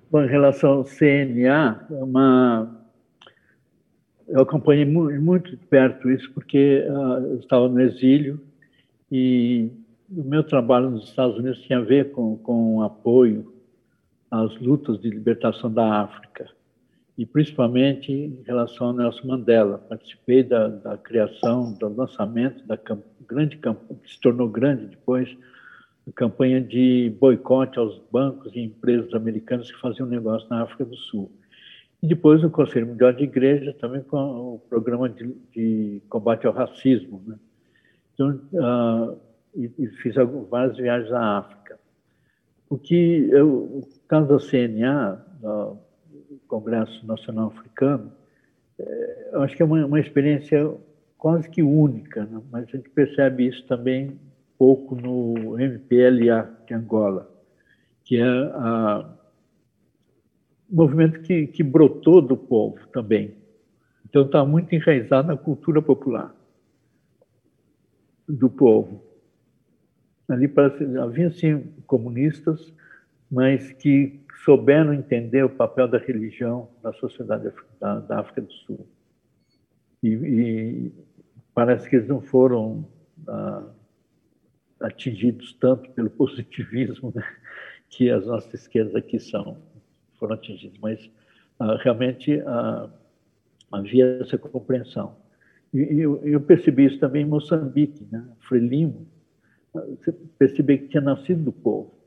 Bom, em relação ao CNA, é uma... eu acompanhei muito de perto isso, porque uh, eu estava no exílio e o meu trabalho nos Estados Unidos tinha a ver com, com apoio às lutas de libertação da África e principalmente em relação ao Nelson Mandela. Participei da, da criação, do lançamento da grande campanha, que se tornou grande depois, a campanha de boicote aos bancos e empresas americanas que faziam negócio na África do Sul. E depois o Conselho Mundial de Igreja, também com o programa de, de combate ao racismo. Né? Então, uh, e, e, fiz várias viagens à África. O que eu, o caso da CNA, uh, Congresso Nacional Africano, é, eu acho que é uma, uma experiência quase que única, né? mas a gente percebe isso também pouco no MPLA de Angola, que é a, movimento que, que brotou do povo também. Então está muito enraizado na cultura popular do povo. Ali parece, havia sim comunistas, mas que souberam entender o papel da religião na sociedade da, da África do Sul. E, e, parece que eles não foram ah, atingidos tanto pelo positivismo né, que as nossas esquerdas aqui são, foram atingidos, mas ah, realmente ah, havia essa compreensão. E eu, eu, percebi isso também em Moçambique, né? Frelimo, você percebeu que tinha nascido do povo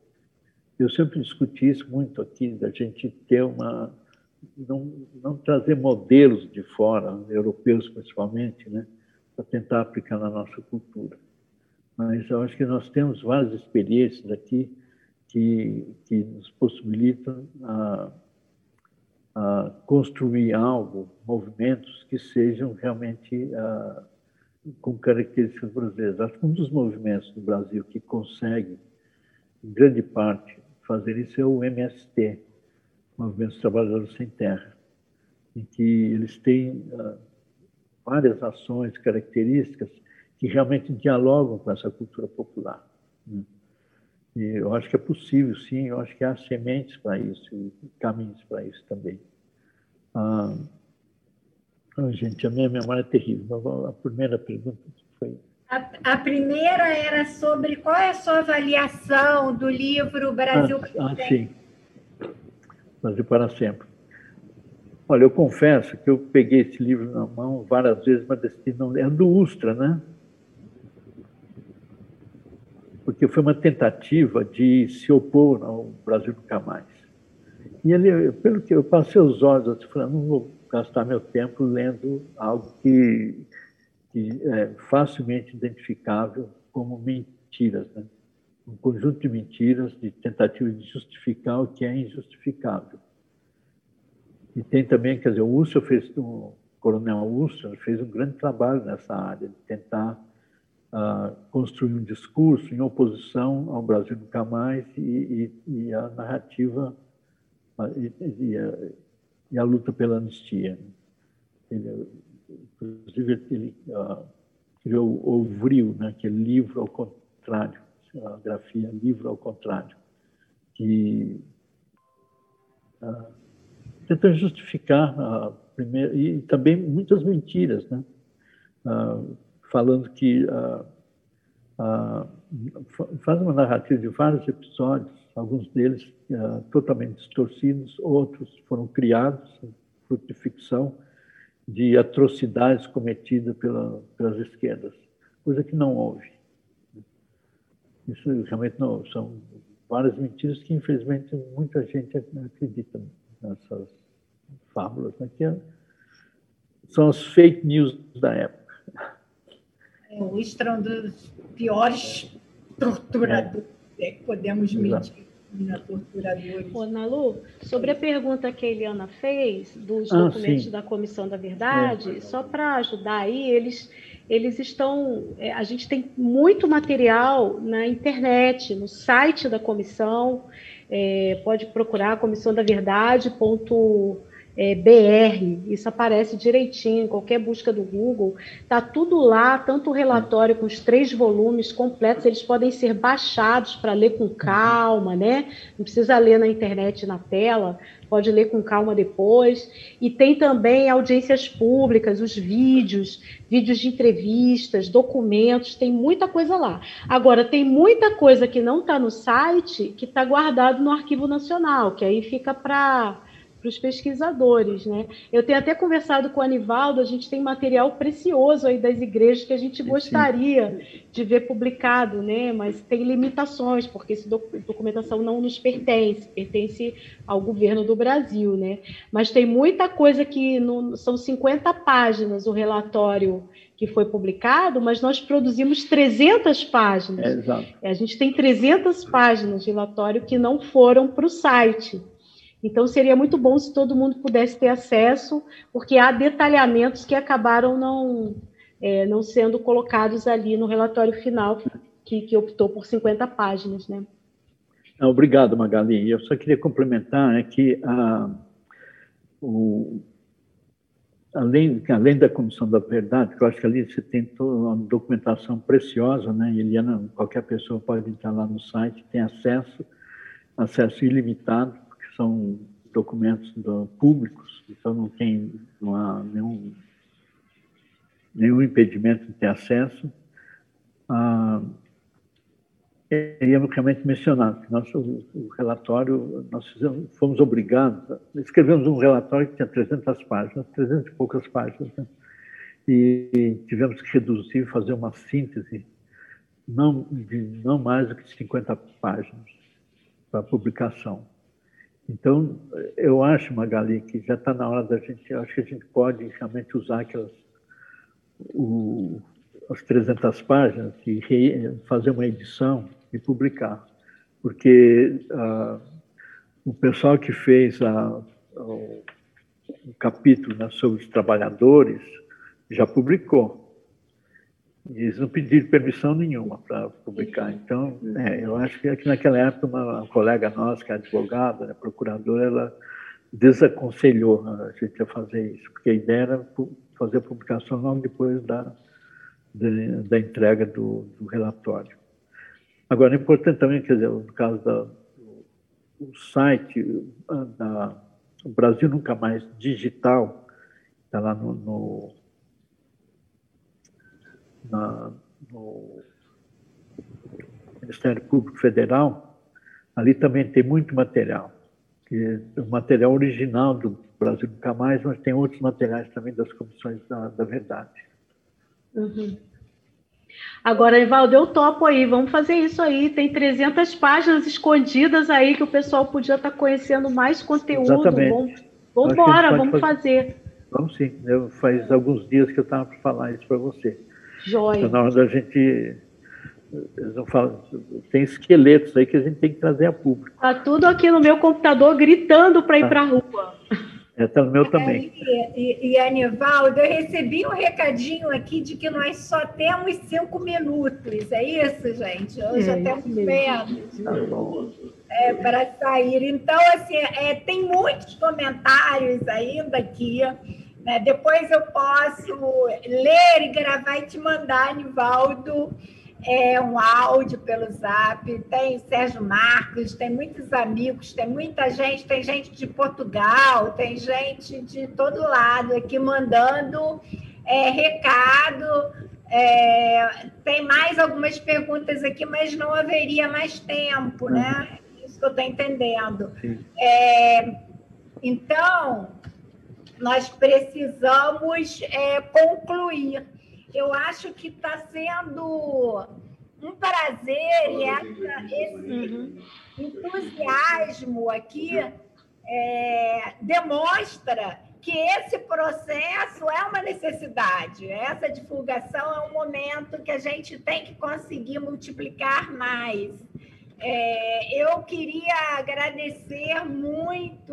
eu sempre discuti isso muito aqui, da gente ter uma. Não, não trazer modelos de fora, europeus principalmente, né, para tentar aplicar na nossa cultura. Mas eu acho que nós temos várias experiências aqui que, que nos possibilitam a, a construir algo, movimentos que sejam realmente a, com características brasileiras. Acho que um dos movimentos do Brasil que consegue, em grande parte, fazer isso é o MST, Movimento dos Trabalhadores Sem Terra, em que eles têm várias ações, características que realmente dialogam com essa cultura popular. Né? E eu acho que é possível, sim, eu acho que há sementes para isso, e caminhos para isso também. Ah, gente, a minha memória é terrível. A primeira pergunta foi a, a, primeira era sobre qual é a sua avaliação do livro Brasil ah, ah, sim. Brasil para sempre. Olha, eu confesso que eu peguei esse livro na mão várias vezes, mas esse não é do Ustra, né? Porque foi uma tentativa de se opor ao Brasil Nunca Mais. E ele, pelo que eu passei os olhos, eu falei, não vou gastar meu tempo lendo algo que, que é facilmente identificável como mentiras, né? um conjunto de mentiras, de tentativas de justificar o que é injustificável. E tem também, quer dizer, o Urso fez, o coronel Urso fez um grande trabalho nessa área, de tentar construir um discurso em oposição ao Brasil Nunca Mais e, e, e a narrativa e, a, e, a, luta pela anistia. Ele, inclusive, ele criou o Vril, né, que é livro ao contrário, a grafia livro ao contrário, que uh, tenta justificar a primeira e também muitas mentiras, né? Falando que uh, faz uma narrativa de vários episódios, alguns deles totalmente distorcidos, outros foram criados fruto de ficção de atrocidades cometidas pela, pelas esquerdas, coisa que não houve. Isso realmente não são várias mentiras que infelizmente muita gente acredita nessas fábulas, né? que é, são as fake news da época. O Istra é um dos piores torturadores é. que podemos medir. Torturadores. Ô, Nalu, sobre a pergunta que a Eliana fez dos ah, documentos sim. da Comissão da Verdade, é. só para ajudar aí, eles eles estão. É, a gente tem muito material na internet, no site da comissão. É, pode procurar comissão da verdade. Ponto, é, BR, isso aparece direitinho em qualquer busca do Google, tá tudo lá, tanto o relatório com os três volumes completos, eles podem ser baixados para ler com calma, né? Não precisa ler na internet na tela, pode ler com calma depois. E tem também audiências públicas, os vídeos, vídeos de entrevistas, documentos, tem muita coisa lá. Agora, tem muita coisa que não está no site que está guardado no Arquivo Nacional, que aí fica para para os pesquisadores, né? Eu tenho até conversado com o Anivaldo, a gente tem material precioso aí das igrejas que a gente gostaria de ver publicado, né? Mas tem limitações, porque essa documentação não nos pertence, pertence ao governo do Brasil, né? Mas tem muita coisa que no, são 50 páginas o relatório que foi publicado, mas nós produzimos 300 páginas. É, exato. A gente tem 300 páginas de relatório que não foram para o site. Então, seria muito bom se todo mundo pudesse ter acesso, porque há detalhamentos que acabaram não, é, não sendo colocados ali no relatório final, que, que optou por 50 páginas. Né? Obrigado, Magali. Eu só queria complementar né, que a, o, além, além da Comissão da Verdade, que eu acho que ali você tem toda uma documentação preciosa, né? Eliana, qualquer pessoa pode entrar lá no site, tem acesso, acesso ilimitado são documentos do, públicos, então não tem não há nenhum, nenhum impedimento de ter acesso. Ah, queríamos realmente mencionar que nosso o relatório, nós fizemos, fomos obrigados, escrevemos um relatório que tinha 300 páginas, 300 e poucas páginas, né? e tivemos que reduzir, fazer uma síntese, não, de não mais do que 50 páginas para publicação. Então, eu acho, Magali, que já está na hora da gente, acho que a gente pode realmente usar aquelas, o, as 300 páginas e re, fazer uma edição e publicar. Porque uh, o pessoal que fez a, o, o capítulo né, sobre os trabalhadores já publicou. Eles não pediram permissão nenhuma para publicar. Então, é, eu acho que aqui naquela época, uma colega nossa, que é advogada, né, procuradora, ela desaconselhou a gente a fazer isso, porque a ideia era fazer a publicação logo depois da, de, da entrega do, do, relatório. Agora, é importante também, quer dizer, no caso da, do site da o Brasil Nunca Mais Digital, está lá no, no na, no Ministério Público Federal, ali também tem muito material. É o material original do Brasil Nunca Mais, mas tem outros materiais também das comissões da, da verdade. Uhum. Agora, Evaldo, eu topo aí, vamos fazer isso aí. Tem 300 páginas escondidas aí que o pessoal podia estar conhecendo mais conteúdo. Exatamente. Vamos embora, vamos fazer. fazer. Vamos sim. Eu, faz alguns dias que eu estava para falar isso para você. Joia. Então, na hora da gente falam, tem esqueletos aí que a gente tem que trazer a público. Tá tudo aqui no meu computador gritando para ir tá. para a rua. É, tá no meu também. E, e, e, Anivaldo, eu recebi um recadinho aqui de que nós só temos cinco minutos. É isso, gente? Hoje é, temos menos. Tá bom. É, para sair. Então, assim, é, tem muitos comentários ainda aqui. Né? Depois eu posso ler e gravar e te mandar, Anivaldo é, um áudio pelo zap, tem Sérgio Marcos, tem muitos amigos, tem muita gente, tem gente de Portugal, tem gente de todo lado aqui mandando é, recado. É, tem mais algumas perguntas aqui, mas não haveria mais tempo, né? Uhum. Isso que eu estou entendendo. É, então, nós precisamos é, concluir eu acho que está sendo um prazer e essa, esse entusiasmo aqui é, demonstra que esse processo é uma necessidade. Essa divulgação é um momento que a gente tem que conseguir multiplicar mais. É, eu queria agradecer muito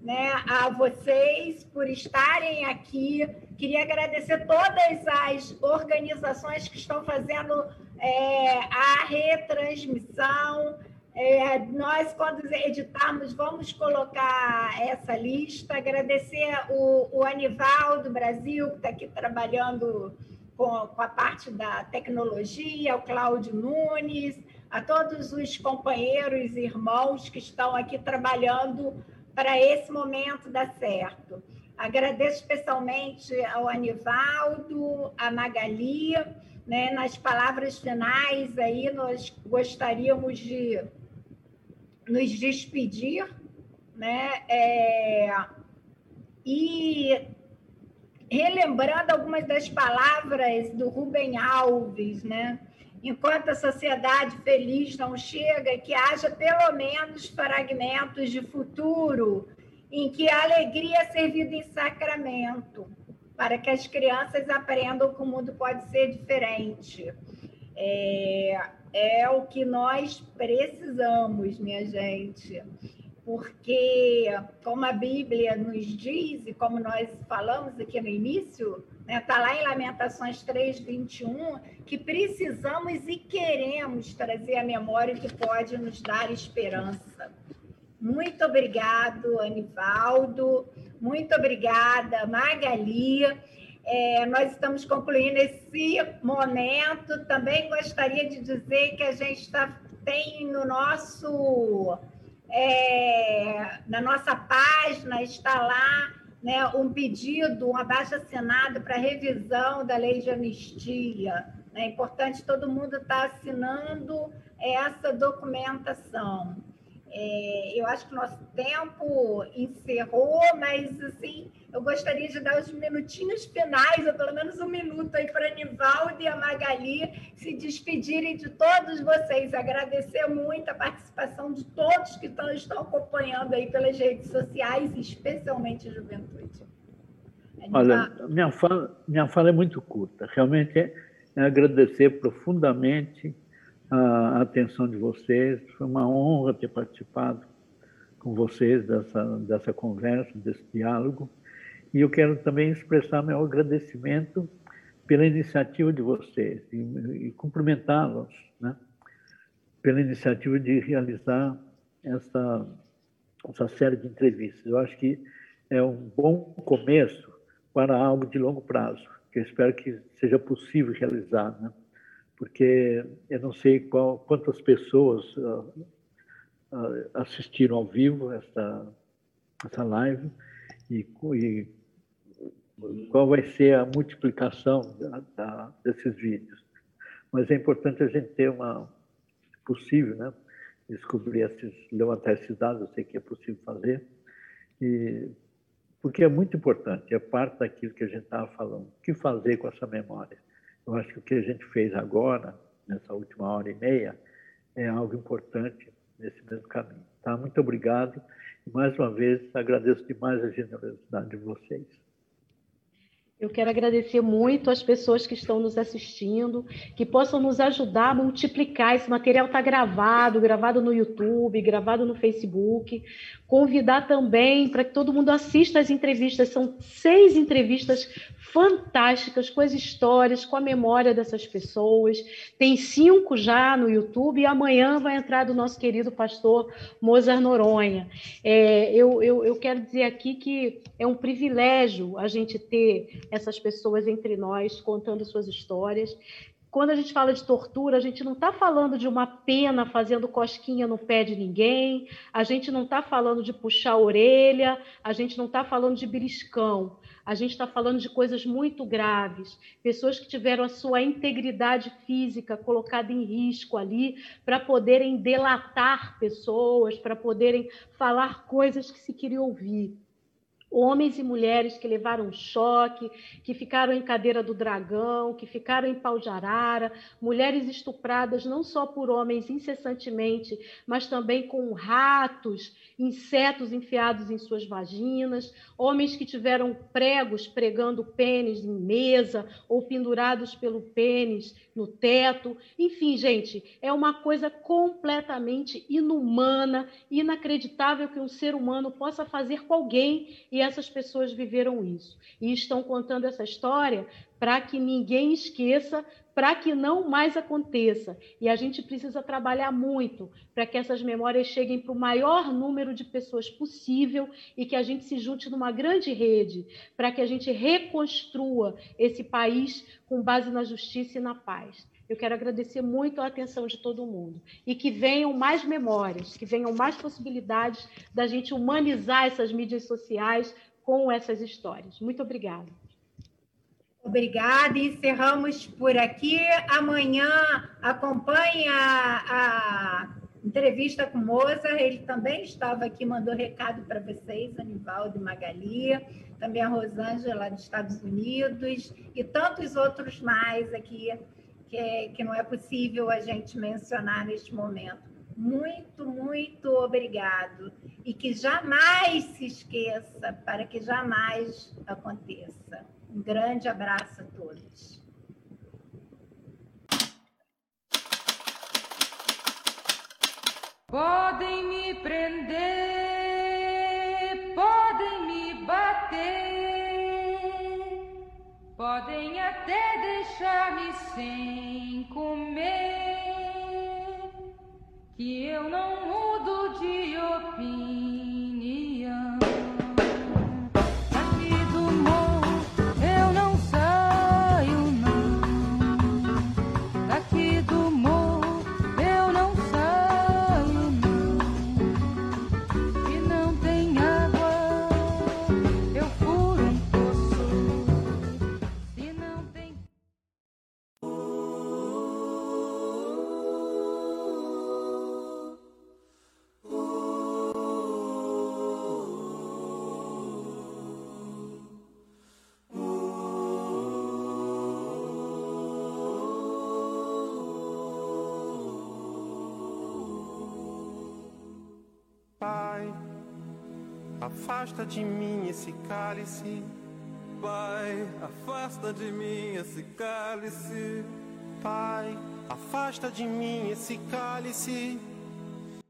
né, a vocês por estarem aqui. Queria agradecer todas as organizações que estão fazendo é, a retransmissão. É, nós, quando editarmos, vamos colocar essa lista. Agradecer o, o Anivaldo Brasil, que está aqui trabalhando com, com a parte da tecnologia, o Cláudio Nunes, a todos os companheiros e irmãos que estão aqui trabalhando para esse momento dar certo. Agradeço especialmente ao Anivaldo, a Magali, né, nas palavras finais aí nós gostaríamos de nos despedir, né, é, e relembrando algumas das palavras do Rubem Alves, né, enquanto a sociedade feliz não chega, que haja pelo menos fragmentos de futuro em que a alegria é servida em sacramento, para que as crianças aprendam que o mundo pode ser diferente. É, é o que nós precisamos, minha gente porque, como a Bíblia nos diz, e como nós falamos aqui no início, está né, lá em Lamentações 3, 21, que precisamos e queremos trazer a memória que pode nos dar esperança. Muito obrigado, Anivaldo. Muito obrigada, Magali. É, nós estamos concluindo esse momento. Também gostaria de dizer que a gente tá, tem no nosso é, na nossa página está lá né, um pedido, um abaixo-assinado para revisão da lei de anistia. É importante todo mundo estar tá assinando essa documentação. É, eu acho que nosso tempo encerrou, mas assim, eu gostaria de dar os minutinhos finais, ou pelo menos um minuto aí para Nivaldo e a Magali se despedirem de todos vocês. Agradecer muito a participação de todos que estão, estão acompanhando aí pelas redes sociais, especialmente a juventude. Olha, minha fala, minha fala é muito curta. Realmente é, é agradecer profundamente a atenção de vocês. Foi uma honra ter participado com vocês dessa, dessa conversa, desse diálogo. E eu quero também expressar meu agradecimento pela iniciativa de vocês e, e cumprimentá-los né, pela iniciativa de realizar essa, essa série de entrevistas. Eu acho que é um bom começo para algo de longo prazo, que eu espero que seja possível realizar. Né? porque eu não sei qual, quantas pessoas uh, uh, assistiram ao vivo essa, essa live e, e, qual vai ser a multiplicação da, da, desses vídeos. Mas é importante a gente ter uma, possível, né, descobrir esses, levantar esses dados, eu sei que é possível fazer, e, porque é muito importante, é parte daquilo que a gente estava falando. O que fazer com essa memória? Eu acho que o que a gente fez agora, nessa última hora e meia, é algo importante nesse mesmo caminho. Tá? Muito obrigado. E, mais uma vez, agradeço demais a generosidade de vocês. Eu quero agradecer muito às pessoas que estão nos assistindo, que possam nos ajudar a multiplicar. Esse material está gravado, gravado no YouTube, gravado no Facebook. Convidar também para que todo mundo assista as entrevistas. São seis entrevistas fantásticas, com as histórias, com a memória dessas pessoas. Tem cinco já no YouTube e amanhã vai entrar do nosso querido pastor Mozart Noronha. É, eu, eu, eu quero dizer aqui que é um privilégio a gente ter essas pessoas entre nós contando suas histórias. Quando a gente fala de tortura, a gente não está falando de uma pena fazendo cosquinha no pé de ninguém, a gente não está falando de puxar a orelha, a gente não está falando de beliscão. A gente está falando de coisas muito graves, pessoas que tiveram a sua integridade física colocada em risco ali para poderem delatar pessoas, para poderem falar coisas que se queria ouvir homens e mulheres que levaram choque, que ficaram em cadeira do dragão, que ficaram em pau de arara, mulheres estupradas não só por homens incessantemente, mas também com ratos, insetos enfiados em suas vaginas, homens que tiveram pregos pregando pênis em mesa ou pendurados pelo pênis no teto. Enfim, gente, é uma coisa completamente inumana, inacreditável que um ser humano possa fazer com alguém e essas pessoas viveram isso. E estão contando essa história para que ninguém esqueça, para que não mais aconteça. E a gente precisa trabalhar muito para que essas memórias cheguem para o maior número de pessoas possível e que a gente se junte numa grande rede, para que a gente reconstrua esse país com base na justiça e na paz. Eu quero agradecer muito a atenção de todo mundo e que venham mais memórias, que venham mais possibilidades da gente humanizar essas mídias sociais com essas histórias. Muito obrigada. Obrigada. Encerramos por aqui. Amanhã acompanhe a, entrevista com Moza. Ele também estava aqui, mandou recado para vocês, Anivaldo Magali, também a Rosângela dos Estados Unidos e tantos outros mais aqui que, que não é possível a gente mencionar neste momento. Muito, muito obrigado. E que jamais se esqueça, para que jamais aconteça. Um grande abraço a todos. Podem me prender, podem me bater, podem até deixar-me sem comer, que eu não mudo de opinião. Afasta de mim esse cálice. Pai, afasta de mim esse cálice. Pai, afasta de mim esse cálice.